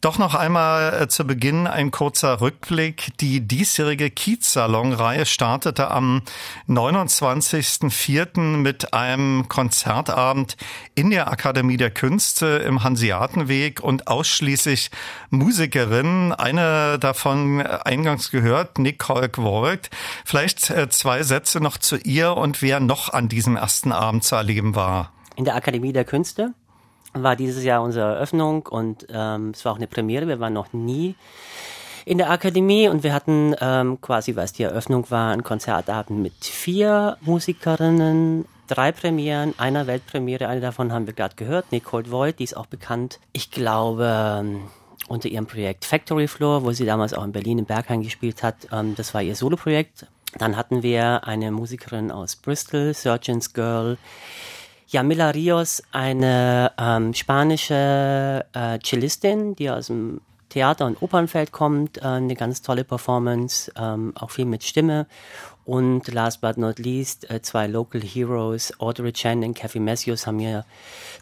Doch noch einmal äh, zu Beginn ein kurzer Rückblick. Die diesjährige Kiez-Salon-Reihe startete am 29. 29.04. mit einem Konzertabend in der Akademie der Künste im Hanseatenweg und ausschließlich Musikerinnen. Eine davon eingangs gehört, Nicole Gwold. Vielleicht äh, zwei Sätze noch zu ihr und wer noch an diesem ersten Abend zu erleben war. In der Akademie der Künste war dieses Jahr unsere Eröffnung und ähm, es war auch eine Premiere. Wir waren noch nie in der Akademie und wir hatten ähm, quasi, was die Eröffnung war, ein Konzertabend mit vier Musikerinnen, drei Premieren, einer Weltpremiere, eine davon haben wir gerade gehört, Nicole Voigt, die ist auch bekannt. Ich glaube, unter ihrem Projekt Factory Floor, wo sie damals auch in Berlin im Berghain gespielt hat. Ähm, das war ihr Soloprojekt. Dann hatten wir eine Musikerin aus Bristol, Surgeon's Girl. Yamila Rios, eine ähm, spanische äh, Cellistin, die aus dem Theater- und Opernfeld kommt, äh, eine ganz tolle Performance, ähm, auch viel mit Stimme. Und last but not least, äh, zwei Local Heroes, Audrey Chen und Kathy Matthews, haben mir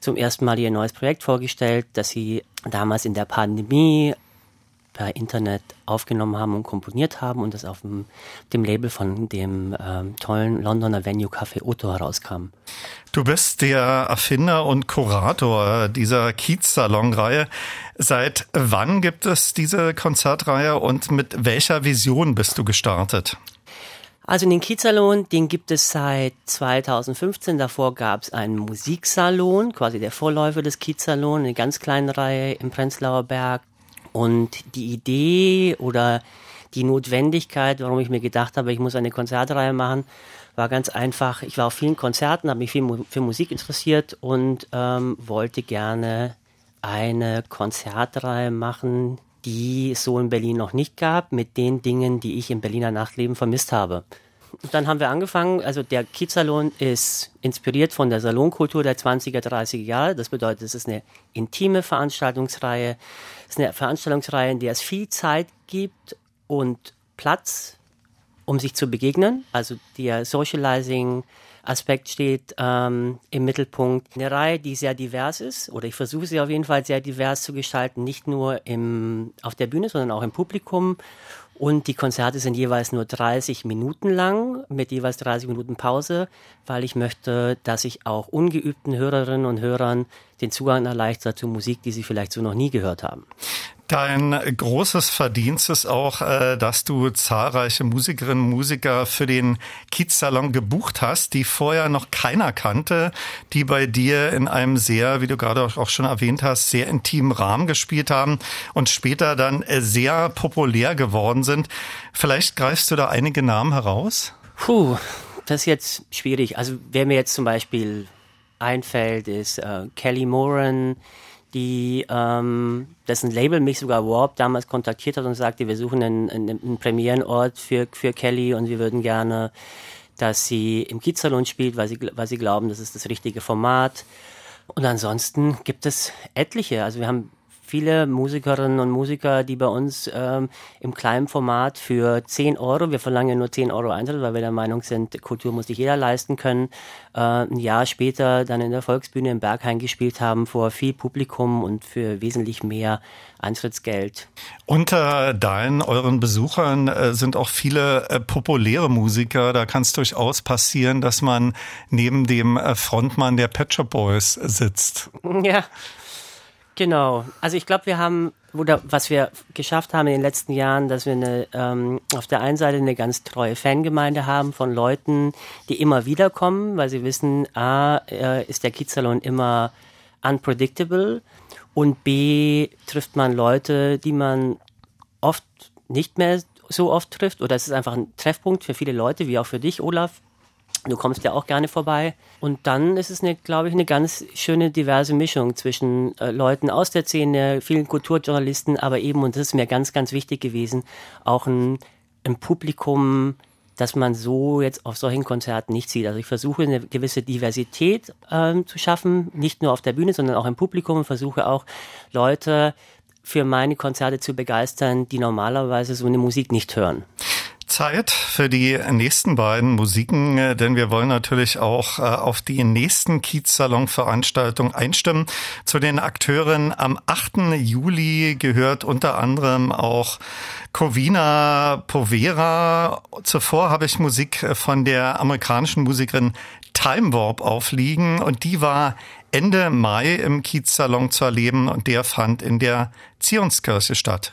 zum ersten Mal ihr neues Projekt vorgestellt, das sie damals in der Pandemie per Internet aufgenommen haben und komponiert haben und das auf dem, dem Label von dem ähm, tollen Londoner Venue Café Otto herauskam. Du bist der Erfinder und Kurator dieser Kiez-Salon-Reihe. Seit wann gibt es diese Konzertreihe und mit welcher Vision bist du gestartet? Also den Kiezsalon, den gibt es seit 2015. Davor gab es einen Musiksalon, quasi der Vorläufer des Kiezsalon, eine ganz kleine Reihe im Prenzlauer Berg. Und die Idee oder die Notwendigkeit, warum ich mir gedacht habe, ich muss eine Konzertreihe machen, war ganz einfach. Ich war auf vielen Konzerten, habe mich viel für Musik interessiert und ähm, wollte gerne eine Konzertreihe machen, die es so in Berlin noch nicht gab, mit den Dingen, die ich im Berliner Nachtleben vermisst habe. Und dann haben wir angefangen, also der Kiezsalon ist inspiriert von der Salonkultur der 20er, 30er Jahre. Das bedeutet, es ist eine intime Veranstaltungsreihe. Ist eine Veranstaltungsreihe, in der es viel Zeit gibt und Platz, um sich zu begegnen. Also der Socializing, Aspekt steht ähm, im Mittelpunkt. Eine Reihe, die sehr divers ist, oder ich versuche sie auf jeden Fall sehr divers zu gestalten, nicht nur im, auf der Bühne, sondern auch im Publikum. Und die Konzerte sind jeweils nur 30 Minuten lang, mit jeweils 30 Minuten Pause, weil ich möchte, dass ich auch ungeübten Hörerinnen und Hörern den Zugang erleichtert zu Musik, die sie vielleicht so noch nie gehört haben. Dein großes Verdienst ist auch, äh, dass du zahlreiche Musikerinnen und Musiker für den Kiez-Salon gebucht hast, die vorher noch keiner kannte, die bei dir in einem sehr, wie du gerade auch schon erwähnt hast, sehr intimen Rahmen gespielt haben und später dann äh, sehr populär geworden sind. Vielleicht greifst du da einige Namen heraus? Puh, das ist jetzt schwierig. Also wer mir jetzt zum Beispiel einfällt, ist äh, Kelly Moran, die ähm, dessen Label mich sogar Warp damals kontaktiert hat und sagte, wir suchen einen, einen, einen Premierenort für, für Kelly und wir würden gerne, dass sie im Kiezsalon spielt, weil sie, weil sie glauben, das ist das richtige Format. Und ansonsten gibt es etliche. Also wir haben viele Musikerinnen und Musiker, die bei uns ähm, im kleinen Format für 10 Euro, wir verlangen nur 10 Euro Eintritt, weil wir der Meinung sind, Kultur muss sich jeder leisten können, äh, ein Jahr später dann in der Volksbühne im Berghain gespielt haben vor viel Publikum und für wesentlich mehr Eintrittsgeld. Unter deinen, euren Besuchern äh, sind auch viele äh, populäre Musiker. Da kann es durchaus passieren, dass man neben dem äh, Frontmann der Pet Shop Boys sitzt. [LAUGHS] Ja. Genau. Also ich glaube, wir haben, oder was wir geschafft haben in den letzten Jahren, dass wir eine, ähm, auf der einen Seite eine ganz treue Fangemeinde haben von Leuten, die immer wieder kommen, weil sie wissen, A, äh, ist der Kiezsalon immer unpredictable und B, trifft man Leute, die man oft nicht mehr so oft trifft oder es ist einfach ein Treffpunkt für viele Leute, wie auch für dich, Olaf. Du kommst ja auch gerne vorbei. Und dann ist es, eine, glaube ich, eine ganz schöne diverse Mischung zwischen äh, Leuten aus der Szene, vielen Kulturjournalisten, aber eben, und das ist mir ganz, ganz wichtig gewesen, auch ein, ein Publikum, das man so jetzt auf solchen Konzerten nicht sieht. Also ich versuche eine gewisse Diversität ähm, zu schaffen, nicht nur auf der Bühne, sondern auch im Publikum und versuche auch Leute für meine Konzerte zu begeistern, die normalerweise so eine Musik nicht hören. Zeit für die nächsten beiden Musiken, äh, denn wir wollen natürlich auch äh, auf die nächsten Kiez-Salon-Veranstaltungen einstimmen. Zu den Akteuren am 8. Juli gehört unter anderem auch Covina Povera. Zuvor habe ich Musik von der amerikanischen Musikerin Time Warp aufliegen und die war Ende Mai im Kiez-Salon zu erleben und der fand in der Zionskirche statt.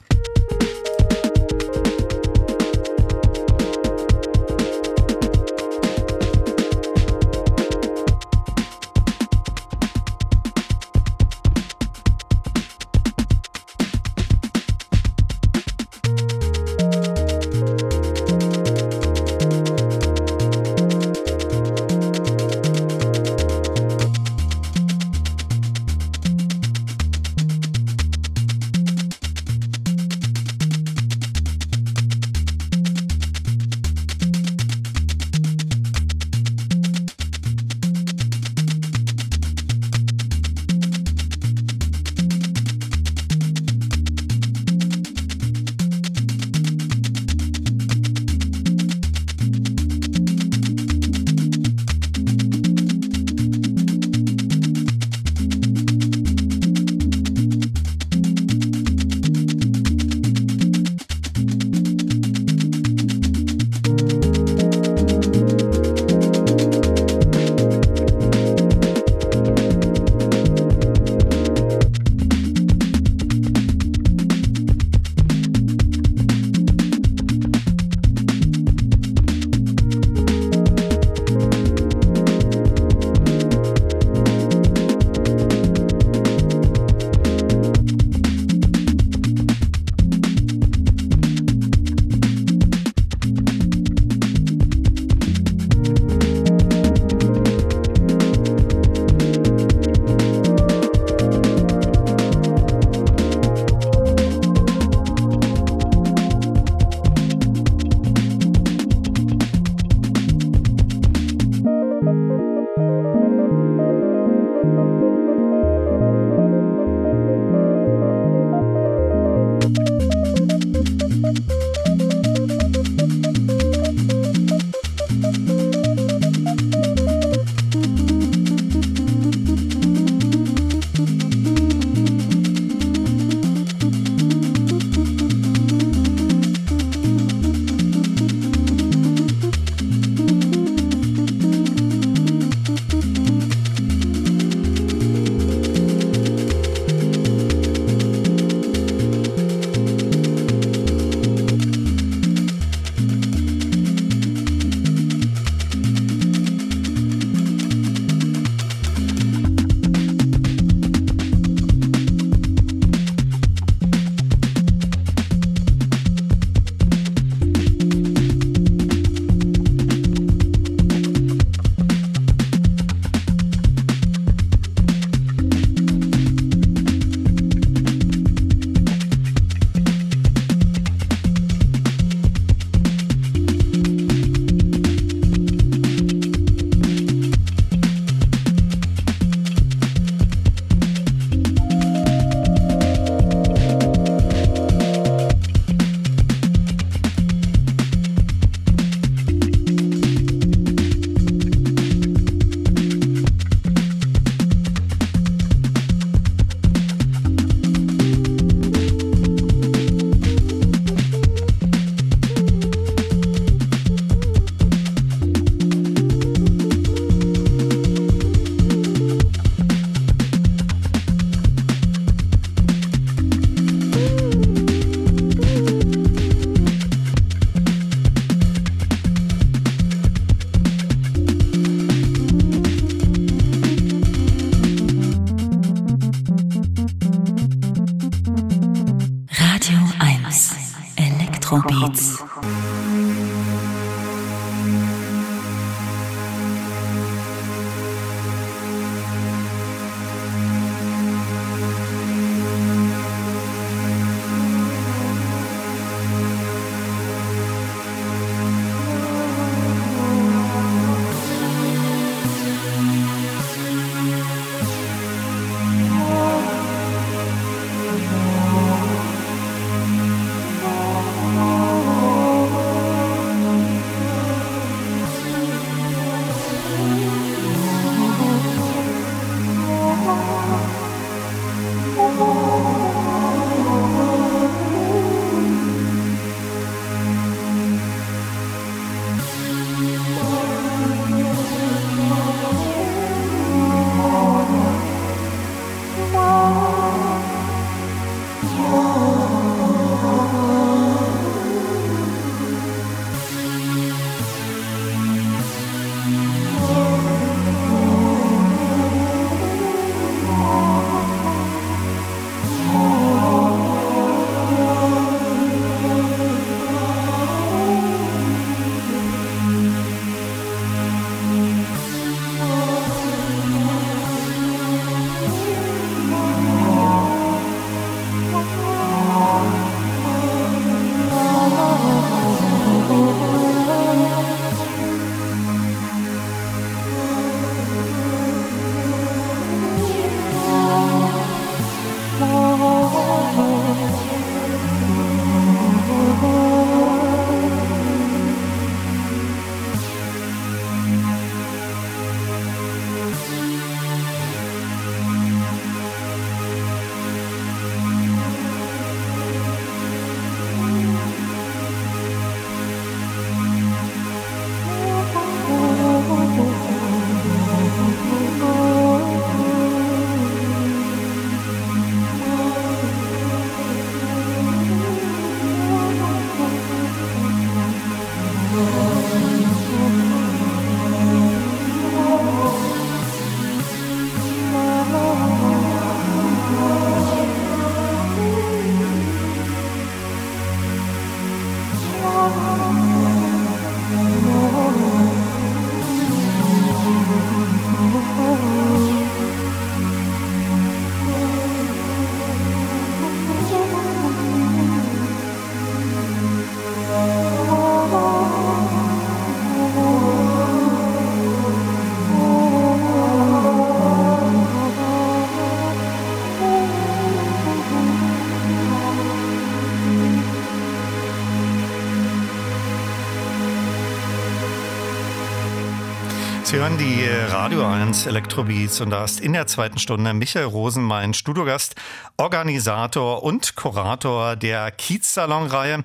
Hören die Radio 1 Elektrobeats und da ist in der zweiten Stunde Michael Rosen, mein Studiogast, Organisator und Kurator der Kiez-Salon-Reihe.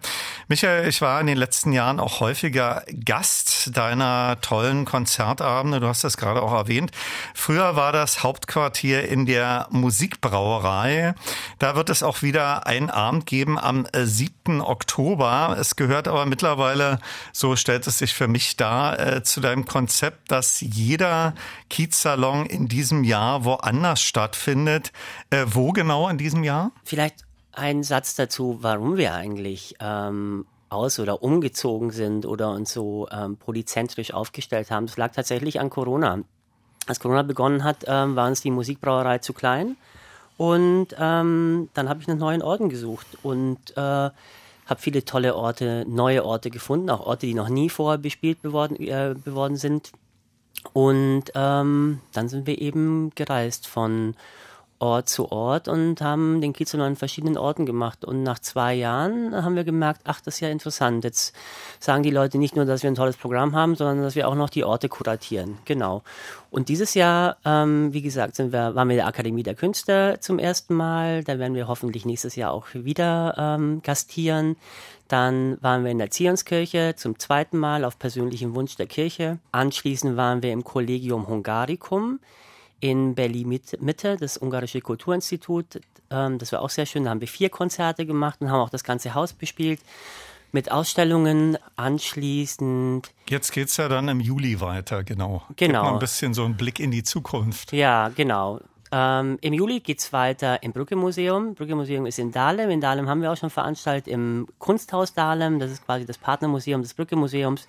Michael, ich war in den letzten Jahren auch häufiger Gast deiner tollen Konzertabende. Du hast das gerade auch erwähnt. Früher war das Hauptquartier in der Musikbrauerei. Da wird es auch wieder einen Abend geben am 7. Oktober. Es gehört aber mittlerweile, so stellt es sich für mich dar, äh, zu deinem Konzept, dass jeder Kiezsalon in diesem Jahr woanders stattfindet. Äh, wo genau in diesem Jahr? Vielleicht ein Satz dazu, warum wir eigentlich ähm, aus- oder umgezogen sind oder uns so ähm, polyzentrisch aufgestellt haben. Das lag tatsächlich an Corona. Als Corona begonnen hat, ähm, war uns die Musikbrauerei zu klein. Und ähm, dann habe ich einen neuen Orden gesucht und äh, habe viele tolle Orte, neue Orte gefunden, auch Orte, die noch nie vorher bespielt geworden, äh, geworden sind. Und ähm, dann sind wir eben gereist von Ort zu Ort und haben den Kiez an verschiedenen Orten gemacht. Und nach zwei Jahren haben wir gemerkt, ach, das ist ja interessant. Jetzt sagen die Leute nicht nur, dass wir ein tolles Programm haben, sondern dass wir auch noch die Orte kuratieren. Genau. Und dieses Jahr, ähm, wie gesagt, sind wir, waren wir in der Akademie der Künste zum ersten Mal. Da werden wir hoffentlich nächstes Jahr auch wieder ähm, gastieren. Dann waren wir in der Zionskirche zum zweiten Mal auf persönlichen Wunsch der Kirche. Anschließend waren wir im Collegium Hungaricum in Berlin-Mitte, das Ungarische Kulturinstitut. Ähm, das war auch sehr schön. Da haben wir vier Konzerte gemacht und haben auch das ganze Haus bespielt mit Ausstellungen anschließend. Jetzt geht es ja dann im Juli weiter, genau. Genau. Gibt mal ein bisschen so einen Blick in die Zukunft. Ja, genau. Ähm, Im Juli geht es weiter im Brücke-Museum. Brücke-Museum ist in Dahlem. In Dahlem haben wir auch schon veranstaltet im Kunsthaus Dahlem. Das ist quasi das Partnermuseum des Brücke-Museums.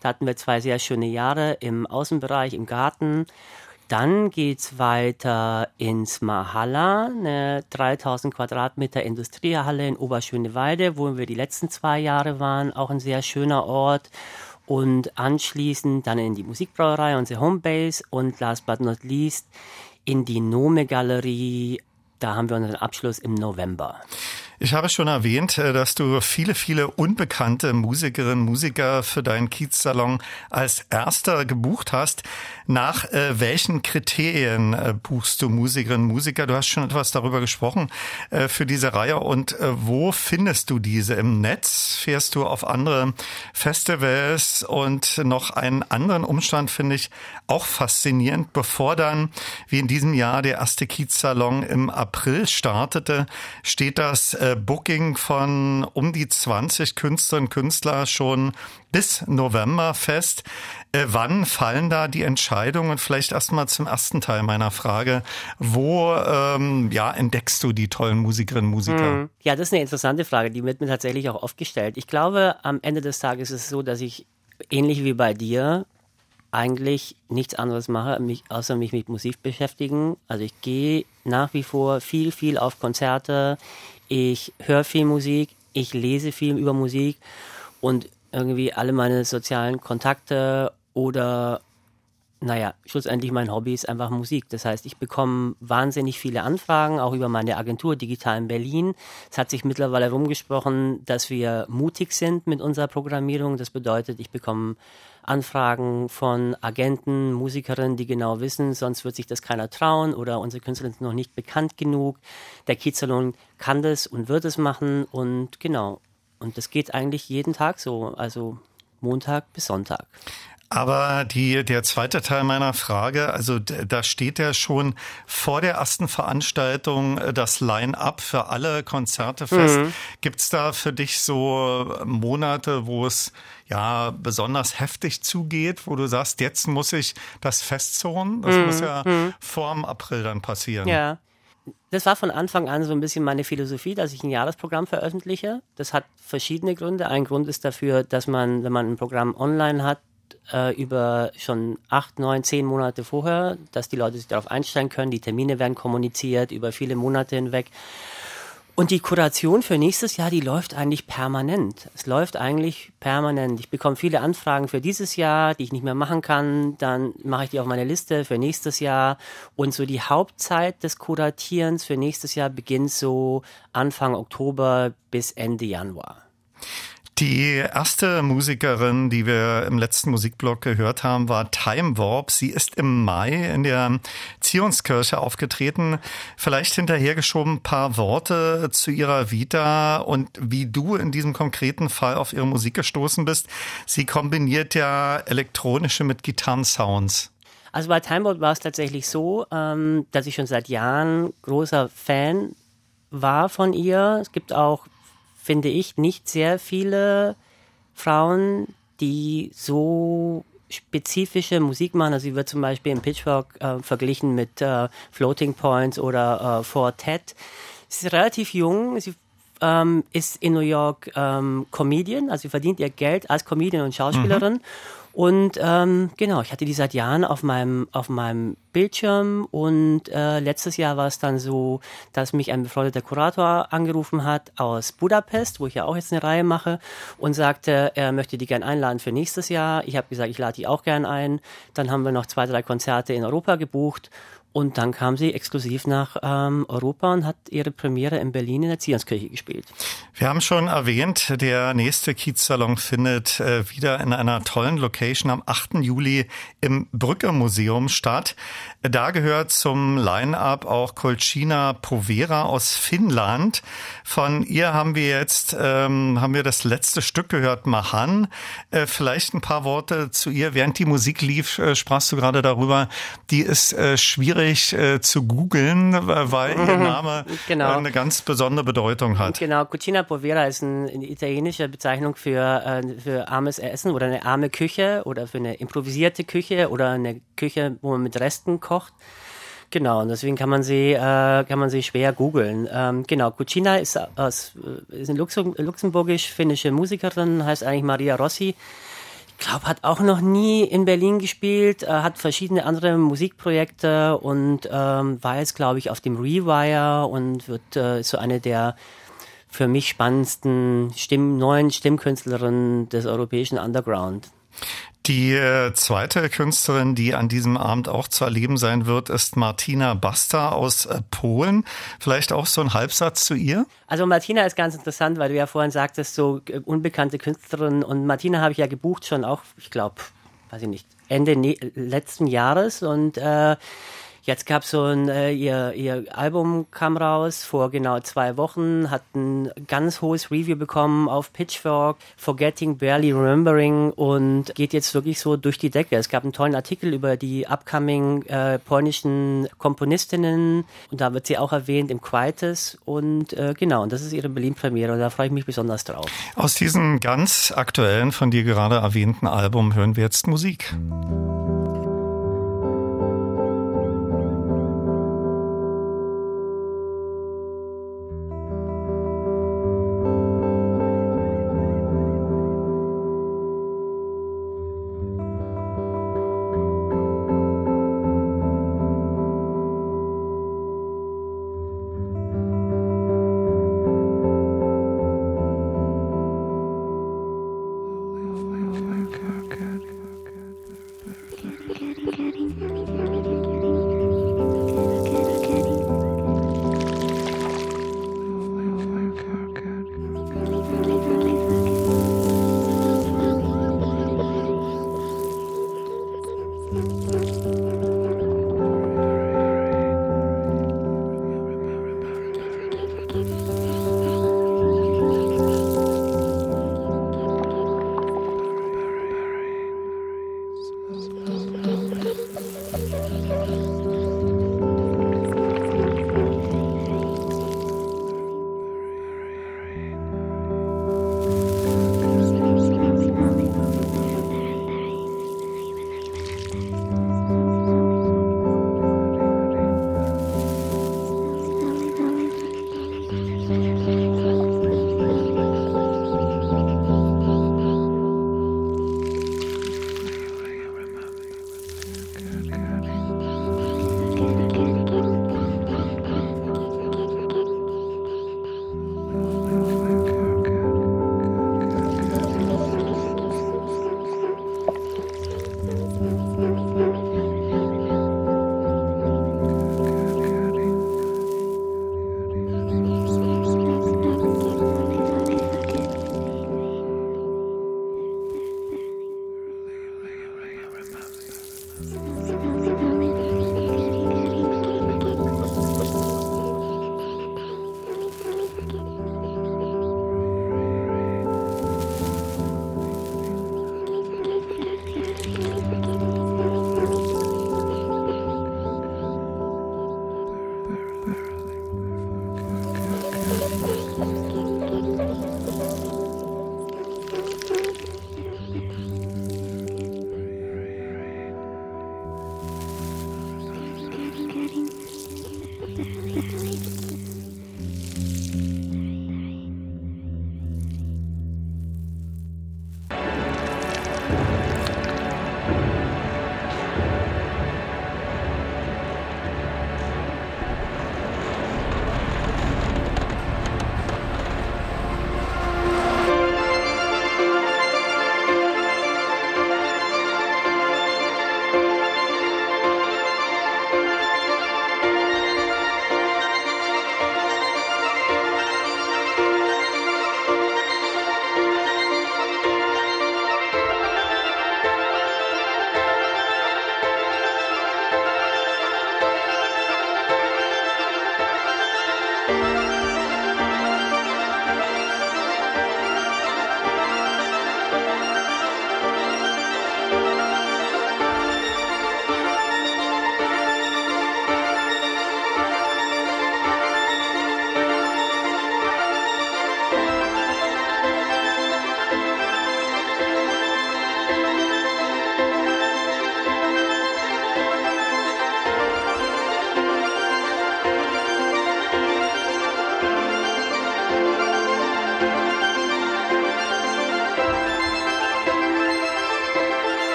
Da hatten wir zwei sehr schöne Jahre im Außenbereich, im Garten. Dann geht's weiter ins Mahalla, eine 3000 Quadratmeter Industriehalle in Oberschöneweide, wo wir die letzten zwei Jahre waren. Auch ein sehr schöner Ort. Und anschließend dann in die Musikbrauerei, unsere Homebase. Und last but not least in die Nome Galerie. Da haben wir unseren Abschluss im November. Ich habe schon erwähnt, äh, dass du viele, viele unbekannte Musikerinnen, Musiker für deinen Kiezsalon als erster gebucht hast. Nach äh, welchen Kriterien äh, buchst du Musikerinnen, Musiker? Du hast schon etwas darüber gesprochen äh, für diese Reihe. Und äh, wo findest du diese? Im Netz? Fährst du auf andere Festivals? Und noch einen anderen Umstand finde ich auch faszinierend. Bevor dann, wie in diesem Jahr, der erste Kiezsalon im April startete, steht das äh, Booking von um die 20 Künstlerinnen und Künstler schon bis November fest. Äh, wann fallen da die Entscheidungen? Vielleicht erstmal zum ersten Teil meiner Frage. Wo ähm, ja, entdeckst du die tollen Musikerinnen und Musiker? Hm. Ja, das ist eine interessante Frage, die wird mir tatsächlich auch oft gestellt. Ich glaube, am Ende des Tages ist es so, dass ich ähnlich wie bei dir eigentlich nichts anderes mache, mich, außer mich mit Musik beschäftigen. Also ich gehe nach wie vor viel, viel auf Konzerte. Ich höre viel Musik, ich lese viel über Musik und irgendwie alle meine sozialen Kontakte oder naja, schlussendlich mein Hobby ist einfach Musik. Das heißt, ich bekomme wahnsinnig viele Anfragen, auch über meine Agentur Digital in Berlin. Es hat sich mittlerweile rumgesprochen, dass wir mutig sind mit unserer Programmierung. Das bedeutet, ich bekomme Anfragen von Agenten, Musikerinnen, die genau wissen, sonst wird sich das keiner trauen oder unsere Künstler sind noch nicht bekannt genug. Der Kiezsalon kann das und wird es machen und genau. Und das geht eigentlich jeden Tag so, also Montag bis Sonntag. Aber die, der zweite Teil meiner Frage, also da steht ja schon vor der ersten Veranstaltung äh, das Line-up für alle Konzerte fest. Mhm. Gibt's da für dich so Monate, wo es ja besonders heftig zugeht, wo du sagst, jetzt muss ich das festzurren? Das mhm. muss ja mhm. vor dem April dann passieren. Ja. Das war von Anfang an so ein bisschen meine Philosophie, dass ich ein Jahresprogramm veröffentliche. Das hat verschiedene Gründe. Ein Grund ist dafür, dass man, wenn man ein Programm online hat, äh, über schon acht, neun, zehn Monate vorher, dass die Leute sich darauf einstellen können. Die Termine werden kommuniziert über viele Monate hinweg. Und die Kuration für nächstes Jahr, die läuft eigentlich permanent. Es läuft eigentlich permanent. Ich bekomme viele Anfragen für dieses Jahr, die ich nicht mehr machen kann. Dann mache ich die auf meine Liste für nächstes Jahr. Und so die Hauptzeit des Kuratierens für nächstes Jahr beginnt so Anfang Oktober bis Ende Januar. Die erste Musikerin, die wir im letzten Musikblock gehört haben, war Time Warp. Sie ist im Mai in der Zionskirche aufgetreten. Vielleicht hinterhergeschoben ein paar Worte zu ihrer Vita und wie du in diesem konkreten Fall auf ihre Musik gestoßen bist. Sie kombiniert ja elektronische mit Gitarrensounds. Also bei Time Warp war es tatsächlich so, ähm, dass ich schon seit Jahren großer Fan war von ihr. Es gibt auch finde ich, nicht sehr viele Frauen, die so spezifische Musik machen. Also sie wird zum Beispiel im Pitchfork äh, verglichen mit äh, Floating Points oder äh, Fortet. Sie ist relativ jung, sie ähm, ist in New York ähm, Comedian, also sie verdient ihr Geld als Comedian und Schauspielerin. Mhm. Und ähm, genau, ich hatte die seit Jahren auf meinem, auf meinem Bildschirm und äh, letztes Jahr war es dann so, dass mich ein befreundeter Kurator angerufen hat aus Budapest, wo ich ja auch jetzt eine Reihe mache und sagte, er möchte die gern einladen für nächstes Jahr. Ich habe gesagt, ich lade die auch gern ein. Dann haben wir noch zwei, drei Konzerte in Europa gebucht und dann kam sie exklusiv nach ähm, Europa und hat ihre Premiere in Berlin in der Zionskirche gespielt. Wir haben schon erwähnt, der nächste Kiezsalon findet äh, wieder in einer tollen Location am 8. Juli im Brücke Museum statt. Da gehört zum Line-up auch Colcina Povera aus Finnland. Von ihr haben wir jetzt ähm, haben wir das letzte Stück gehört, Mahan. Äh, vielleicht ein paar Worte zu ihr. Während die Musik lief, äh, sprachst du gerade darüber. Die ist äh, schwierig äh, zu googeln, weil ihr Name genau. äh, eine ganz besondere Bedeutung hat. Genau, Cucina Povera ist ein, eine italienische Bezeichnung für äh, für armes Essen oder eine arme Küche oder für eine improvisierte Küche oder eine Küche, wo man mit Resten kocht. Genau, und deswegen kann man sie, äh, kann man sie schwer googeln. Ähm, genau, Cucina ist, aus, äh, ist eine luxemburgisch-finnische Musikerin, heißt eigentlich Maria Rossi. Glaube, hat auch noch nie in Berlin gespielt, äh, hat verschiedene andere Musikprojekte und ähm, war jetzt, glaube ich, auf dem Rewire und wird äh, so eine der für mich spannendsten Stimm neuen Stimmkünstlerinnen des europäischen Underground. Die äh, zweite Künstlerin, die an diesem Abend auch zu erleben sein wird, ist Martina Basta aus äh, Polen. Vielleicht auch so ein Halbsatz zu ihr? Also Martina ist ganz interessant, weil du ja vorhin sagtest, so äh, unbekannte Künstlerin. Und Martina habe ich ja gebucht schon auch, ich glaube, weiß ich nicht, Ende ne letzten Jahres. Und äh, Jetzt gab so ein, äh, ihr, ihr Album kam raus vor genau zwei Wochen, hat ein ganz hohes Review bekommen auf Pitchfork, Forgetting, Barely Remembering und geht jetzt wirklich so durch die Decke. Es gab einen tollen Artikel über die upcoming äh, polnischen Komponistinnen und da wird sie auch erwähnt im Quietus und äh, genau, und das ist ihre Berlin-Premiere und da freue ich mich besonders drauf. Aus diesem ganz aktuellen, von dir gerade erwähnten Album hören wir jetzt Musik.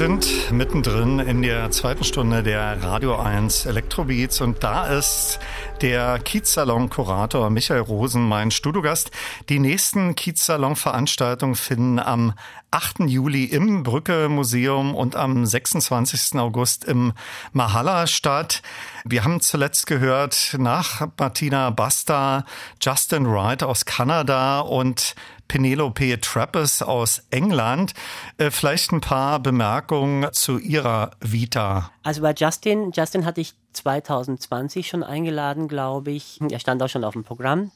Sind mittendrin in der zweiten Stunde der Radio 1 Elektrobeats und da ist der Kiezsalon-Kurator Michael Rosen mein Studiogast. Die nächsten Kiezsalon-Veranstaltungen finden am 8. Juli im Brücke Museum und am 26. August im Mahala statt. Wir haben zuletzt gehört nach Martina Basta, Justin Wright aus Kanada und Penelope Trappes aus England. Äh, vielleicht ein paar Bemerkungen zu ihrer Vita. Also bei Justin, Justin hatte ich 2020 schon eingeladen, glaube ich. Er stand auch schon auf dem Programm.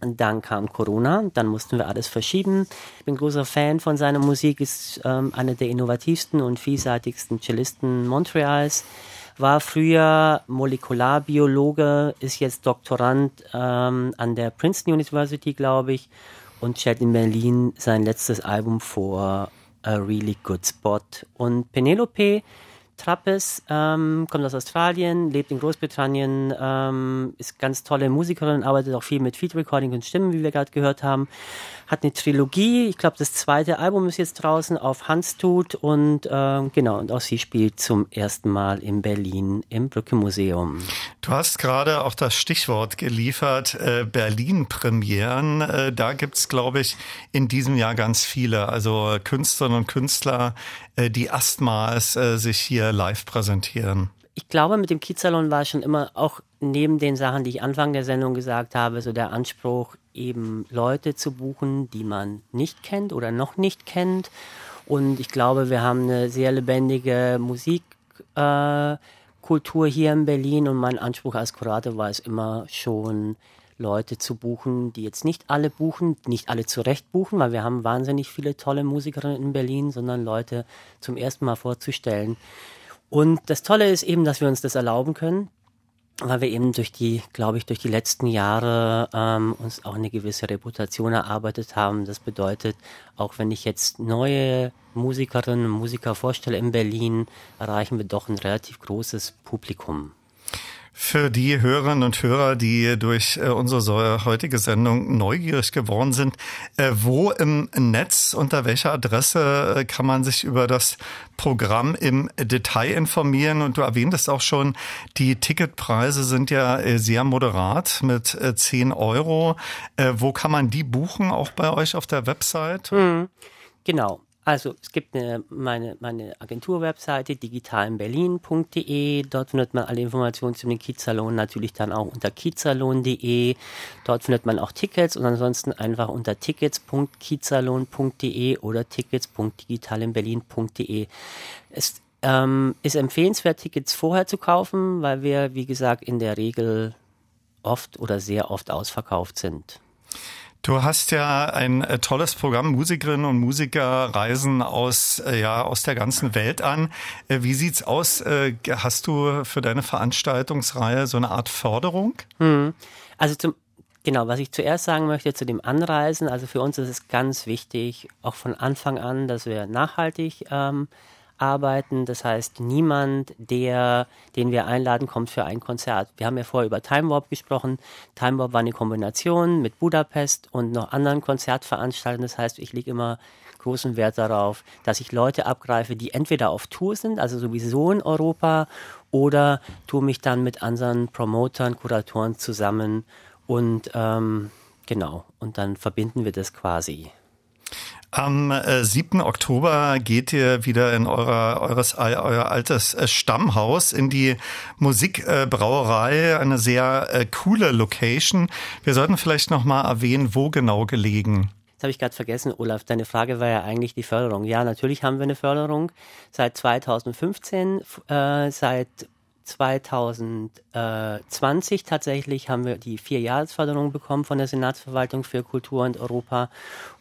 Dann kam Corona, dann mussten wir alles verschieben. Ich bin großer Fan von seiner Musik, ist ähm, einer der innovativsten und vielseitigsten Cellisten Montreals. War früher Molekularbiologe, ist jetzt Doktorand ähm, an der Princeton University, glaube ich, und stellt in Berlin sein letztes Album vor, A Really Good Spot. Und Penelope Trappes ähm, kommt aus Australien, lebt in Großbritannien, ähm, ist ganz tolle Musikerin, arbeitet auch viel mit Feed Recording und Stimmen, wie wir gerade gehört haben hat eine Trilogie. Ich glaube, das zweite Album ist jetzt draußen auf Hanstut und äh, genau, und auch sie spielt zum ersten Mal in Berlin im Brücke Museum. Du hast gerade auch das Stichwort geliefert, äh, Berlin-Premieren. Äh, da gibt's, glaube ich, in diesem Jahr ganz viele, also Künstlerinnen und Künstler, äh, die erstmals äh, sich hier live präsentieren ich glaube, mit dem Kiezsalon war schon immer auch neben den Sachen, die ich Anfang der Sendung gesagt habe, so der Anspruch, eben Leute zu buchen, die man nicht kennt oder noch nicht kennt. Und ich glaube, wir haben eine sehr lebendige Musikkultur äh, hier in Berlin und mein Anspruch als Kurator war es immer schon, Leute zu buchen, die jetzt nicht alle buchen, nicht alle zurecht buchen, weil wir haben wahnsinnig viele tolle Musikerinnen in Berlin, sondern Leute zum ersten Mal vorzustellen. Und das Tolle ist eben, dass wir uns das erlauben können, weil wir eben durch die, glaube ich, durch die letzten Jahre ähm, uns auch eine gewisse Reputation erarbeitet haben. Das bedeutet, auch wenn ich jetzt neue Musikerinnen und Musiker vorstelle in Berlin, erreichen wir doch ein relativ großes Publikum. Für die Hörerinnen und Hörer, die durch äh, unsere heutige Sendung neugierig geworden sind, äh, wo im Netz, unter welcher Adresse äh, kann man sich über das Programm im Detail informieren? Und du erwähntest auch schon, die Ticketpreise sind ja sehr moderat mit 10 Euro. Wo kann man die buchen? Auch bei euch auf der Website? Hm, genau. Also es gibt eine, meine, meine Agentur-Webseite digitalinberlin.de. Dort findet man alle Informationen zu den Kiezsalon natürlich dann auch unter kiezsalon.de. Dort findet man auch Tickets und ansonsten einfach unter tickets.kiezsalon.de oder tickets.digitalinberlin.de. Es ähm, ist empfehlenswert, Tickets vorher zu kaufen, weil wir, wie gesagt, in der Regel oft oder sehr oft ausverkauft sind. Du hast ja ein äh, tolles Programm. Musikerinnen und Musiker reisen aus, äh, ja, aus der ganzen Welt an. Äh, wie sieht's aus? Hast du für deine Veranstaltungsreihe so eine Art Förderung? Hm. Also zum, Genau, was ich zuerst sagen möchte zu dem Anreisen, also für uns ist es ganz wichtig, auch von Anfang an, dass wir nachhaltig ähm, arbeiten. Das heißt, niemand, der, den wir einladen, kommt für ein Konzert. Wir haben ja vorher über Time Warp gesprochen. Time Warp war eine Kombination mit Budapest und noch anderen Konzertveranstaltungen. Das heißt, ich lege immer großen Wert darauf, dass ich Leute abgreife, die entweder auf Tour sind, also sowieso in Europa, oder tue mich dann mit anderen Promotern, Kuratoren zusammen und ähm, genau, und dann verbinden wir das quasi. Am äh, 7. Oktober geht ihr wieder in eurer, eures, euer altes äh, Stammhaus in die Musikbrauerei, äh, eine sehr äh, coole Location. Wir sollten vielleicht noch mal erwähnen, wo genau gelegen. Habe ich gerade vergessen, Olaf. Deine Frage war ja eigentlich die Förderung. Ja, natürlich haben wir eine Förderung seit 2015, äh, seit 2020 tatsächlich haben wir die Vierjahresförderung bekommen von der Senatsverwaltung für Kultur und Europa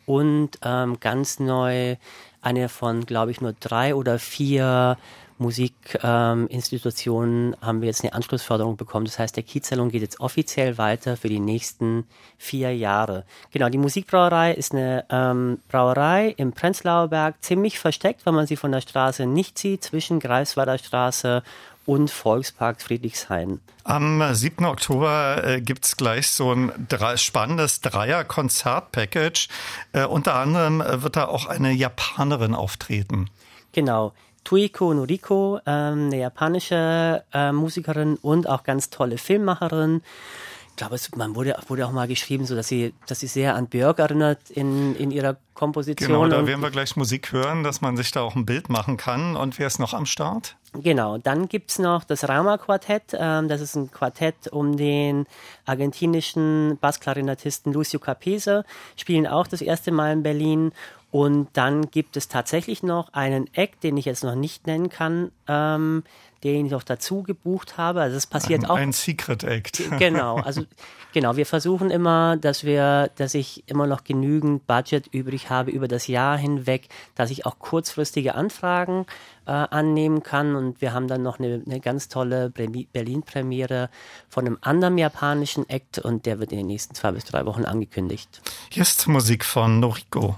und ähm, ganz neu eine von, glaube ich, nur drei oder vier Musikinstitutionen ähm, haben wir jetzt eine Anschlussförderung bekommen. Das heißt, der Kiezsalon geht jetzt offiziell weiter für die nächsten vier Jahre. Genau, die Musikbrauerei ist eine ähm, Brauerei im Prenzlauer Berg, ziemlich versteckt, weil man sie von der Straße nicht sieht, zwischen Greifswalder Straße und Volkspark Friedrichshain. Am 7. Oktober äh, gibt's gleich so ein drei, spannendes Dreier-Konzert-Package. Äh, unter anderem äh, wird da auch eine Japanerin auftreten. Genau. Tuiko Noriko, ähm, eine japanische äh, Musikerin und auch ganz tolle Filmmacherin. Ich glaube, es, man wurde, wurde auch mal geschrieben, so dass sie, dass sie sehr an Björk erinnert in, in ihrer Komposition. Genau, da werden wir gleich Musik hören, dass man sich da auch ein Bild machen kann. Und wer ist noch am Start? Genau, dann gibt's noch das Rama-Quartett. Ähm, das ist ein Quartett um den argentinischen Bassklarinettisten Lucio Capese. Spielen auch das erste Mal in Berlin. Und dann gibt es tatsächlich noch einen Act, den ich jetzt noch nicht nennen kann, ähm, den ich noch dazu gebucht habe. Also es passiert ein, auch. Ein Secret Act. Genau, also genau, wir versuchen immer, dass wir, dass ich immer noch genügend Budget übrig habe über das Jahr hinweg, dass ich auch kurzfristige Anfragen äh, annehmen kann. Und wir haben dann noch eine, eine ganz tolle Berlin-Premiere von einem anderen japanischen Act und der wird in den nächsten zwei bis drei Wochen angekündigt. Hier ist Musik von Noriko.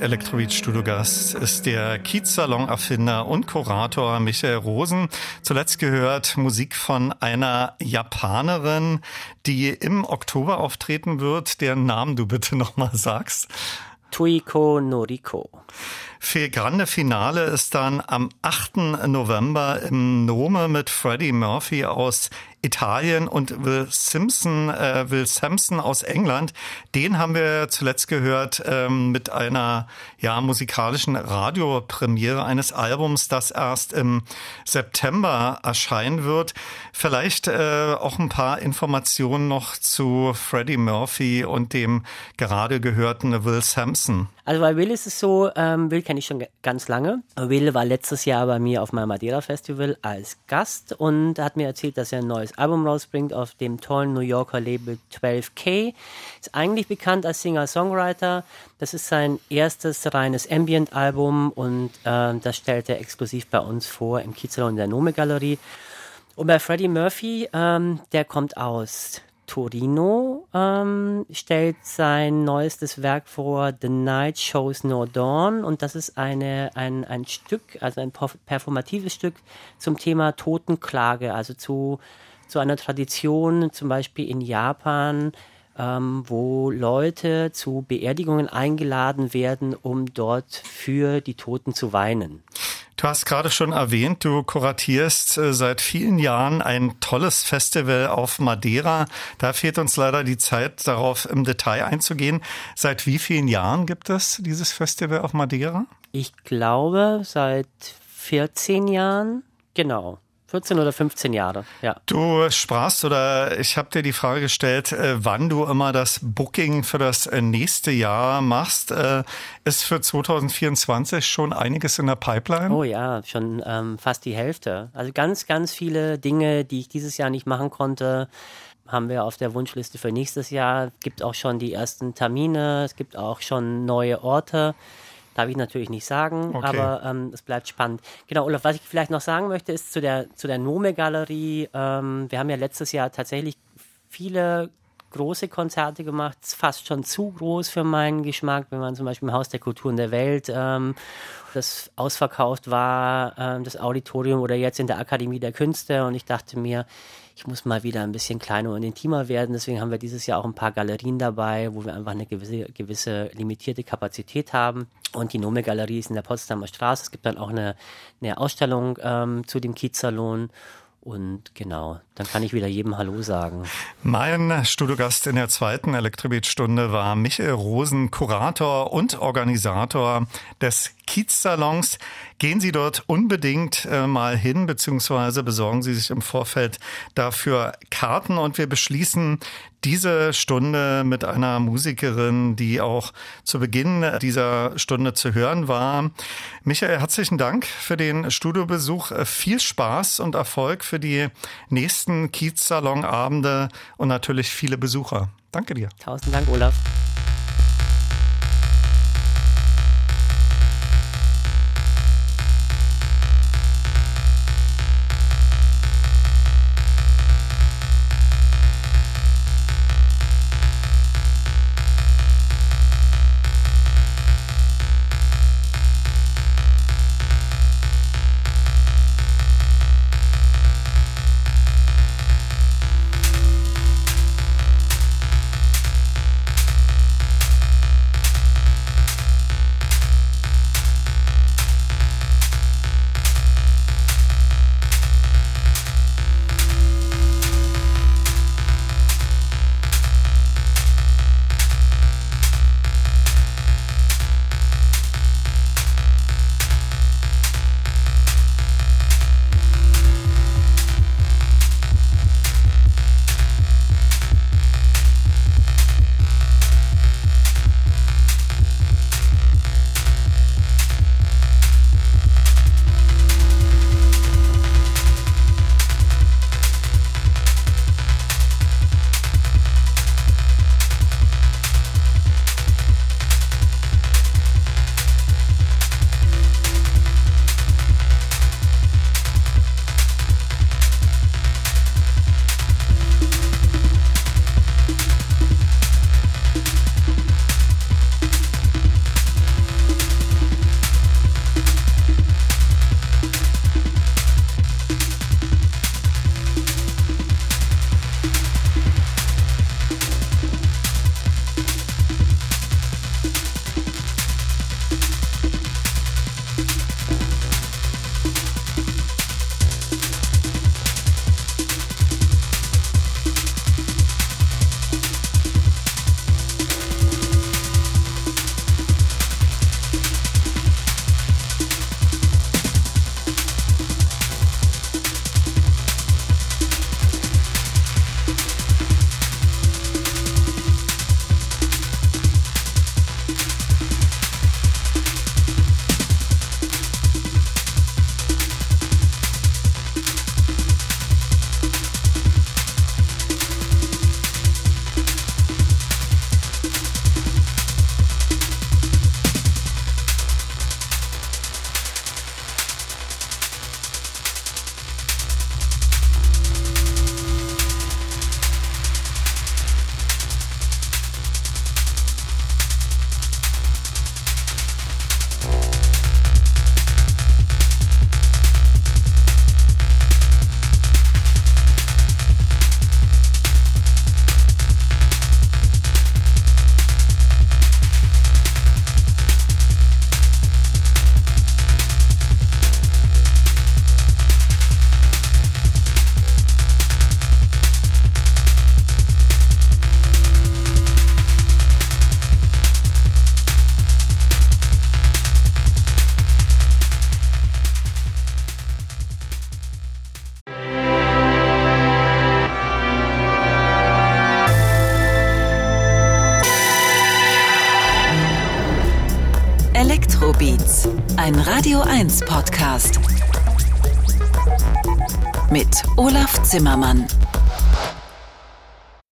Mein Elektrobeat-Studiogast ist der Kiez-Salon-Erfinder und Kurator Michael Rosen. Zuletzt gehört Musik von einer Japanerin, die im Oktober auftreten wird, deren Namen du bitte nochmal sagst. Tuiko Noriko. Für Grande Finale ist dann am 8. November im Nome mit Freddie Murphy aus Italien und Will Simpson, äh, Will Sampson aus England. Den haben wir zuletzt gehört ähm, mit einer ja musikalischen Radiopremiere eines Albums, das erst im September erscheinen wird. Vielleicht äh, auch ein paar Informationen noch zu Freddie Murphy und dem gerade gehörten Will Sampson. Also bei Will ist es so, ähm, Will kenne ich schon ganz lange. Will war letztes Jahr bei mir auf meinem Madeira Festival als Gast und hat mir erzählt, dass er ein neues Album rausbringt auf dem tollen New Yorker Label 12K. Ist eigentlich bekannt als Singer-Songwriter. Das ist sein erstes reines Ambient-Album und äh, das stellt er exklusiv bei uns vor im Kiezelo in der Nome Galerie. Und bei Freddie Murphy, ähm, der kommt aus Torino, ähm, stellt sein neuestes Werk vor, The Night Shows No Dawn. Und das ist eine, ein, ein Stück, also ein performatives Stück zum Thema Totenklage, also zu, zu einer Tradition, zum Beispiel in Japan, ähm, wo Leute zu Beerdigungen eingeladen werden, um dort für die Toten zu weinen. Du hast gerade schon erwähnt, du kuratierst äh, seit vielen Jahren ein tolles Festival auf Madeira. Da fehlt uns leider die Zeit, darauf im Detail einzugehen. Seit wie vielen Jahren gibt es dieses Festival auf Madeira? Ich glaube, seit 14 Jahren. Genau. 14 oder 15 Jahre, ja. Du sprachst oder ich habe dir die Frage gestellt, äh, wann du immer das Booking für das äh, nächste Jahr machst. Äh, ist für 2024 schon einiges in der Pipeline? Oh ja, schon ähm, fast die Hälfte. Also ganz, ganz viele Dinge, die ich dieses Jahr nicht machen konnte, haben wir auf der Wunschliste für nächstes Jahr. Es gibt auch schon die ersten Termine, es gibt auch schon neue Orte Darf ich natürlich nicht sagen, okay. aber ähm, es bleibt spannend. Genau, Olaf, was ich vielleicht noch sagen möchte, ist zu der, zu der Nome-Galerie. Ähm, wir haben ja letztes Jahr tatsächlich viele große Konzerte gemacht, fast schon zu groß für meinen Geschmack, wenn man zum Beispiel im Haus der Kulturen der Welt ähm, das ausverkauft war, ähm, das Auditorium oder jetzt in der Akademie der Künste und ich dachte mir, ich muss mal wieder ein bisschen kleiner und intimer werden. Deswegen haben wir dieses Jahr auch ein paar Galerien dabei, wo wir einfach eine gewisse, gewisse limitierte Kapazität haben. Und die Nome-Galerie ist in der Potsdamer Straße. Es gibt dann auch eine, eine Ausstellung ähm, zu dem Kiezsalon. Und genau, dann kann ich wieder jedem Hallo sagen. Mein Studiogast in der zweiten Elektrobeat-Stunde war Michael Rosen, Kurator und Organisator des Kiezsalons. Gehen Sie dort unbedingt äh, mal hin, beziehungsweise besorgen Sie sich im Vorfeld dafür Karten. Und wir beschließen diese Stunde mit einer Musikerin, die auch zu Beginn dieser Stunde zu hören war. Michael, herzlichen Dank für den Studiobesuch. Viel Spaß und Erfolg für die nächsten Kiez-Salon-Abende und natürlich viele Besucher. Danke dir. Tausend Dank, Olaf. 1 Podcast mit Olaf Zimmermann.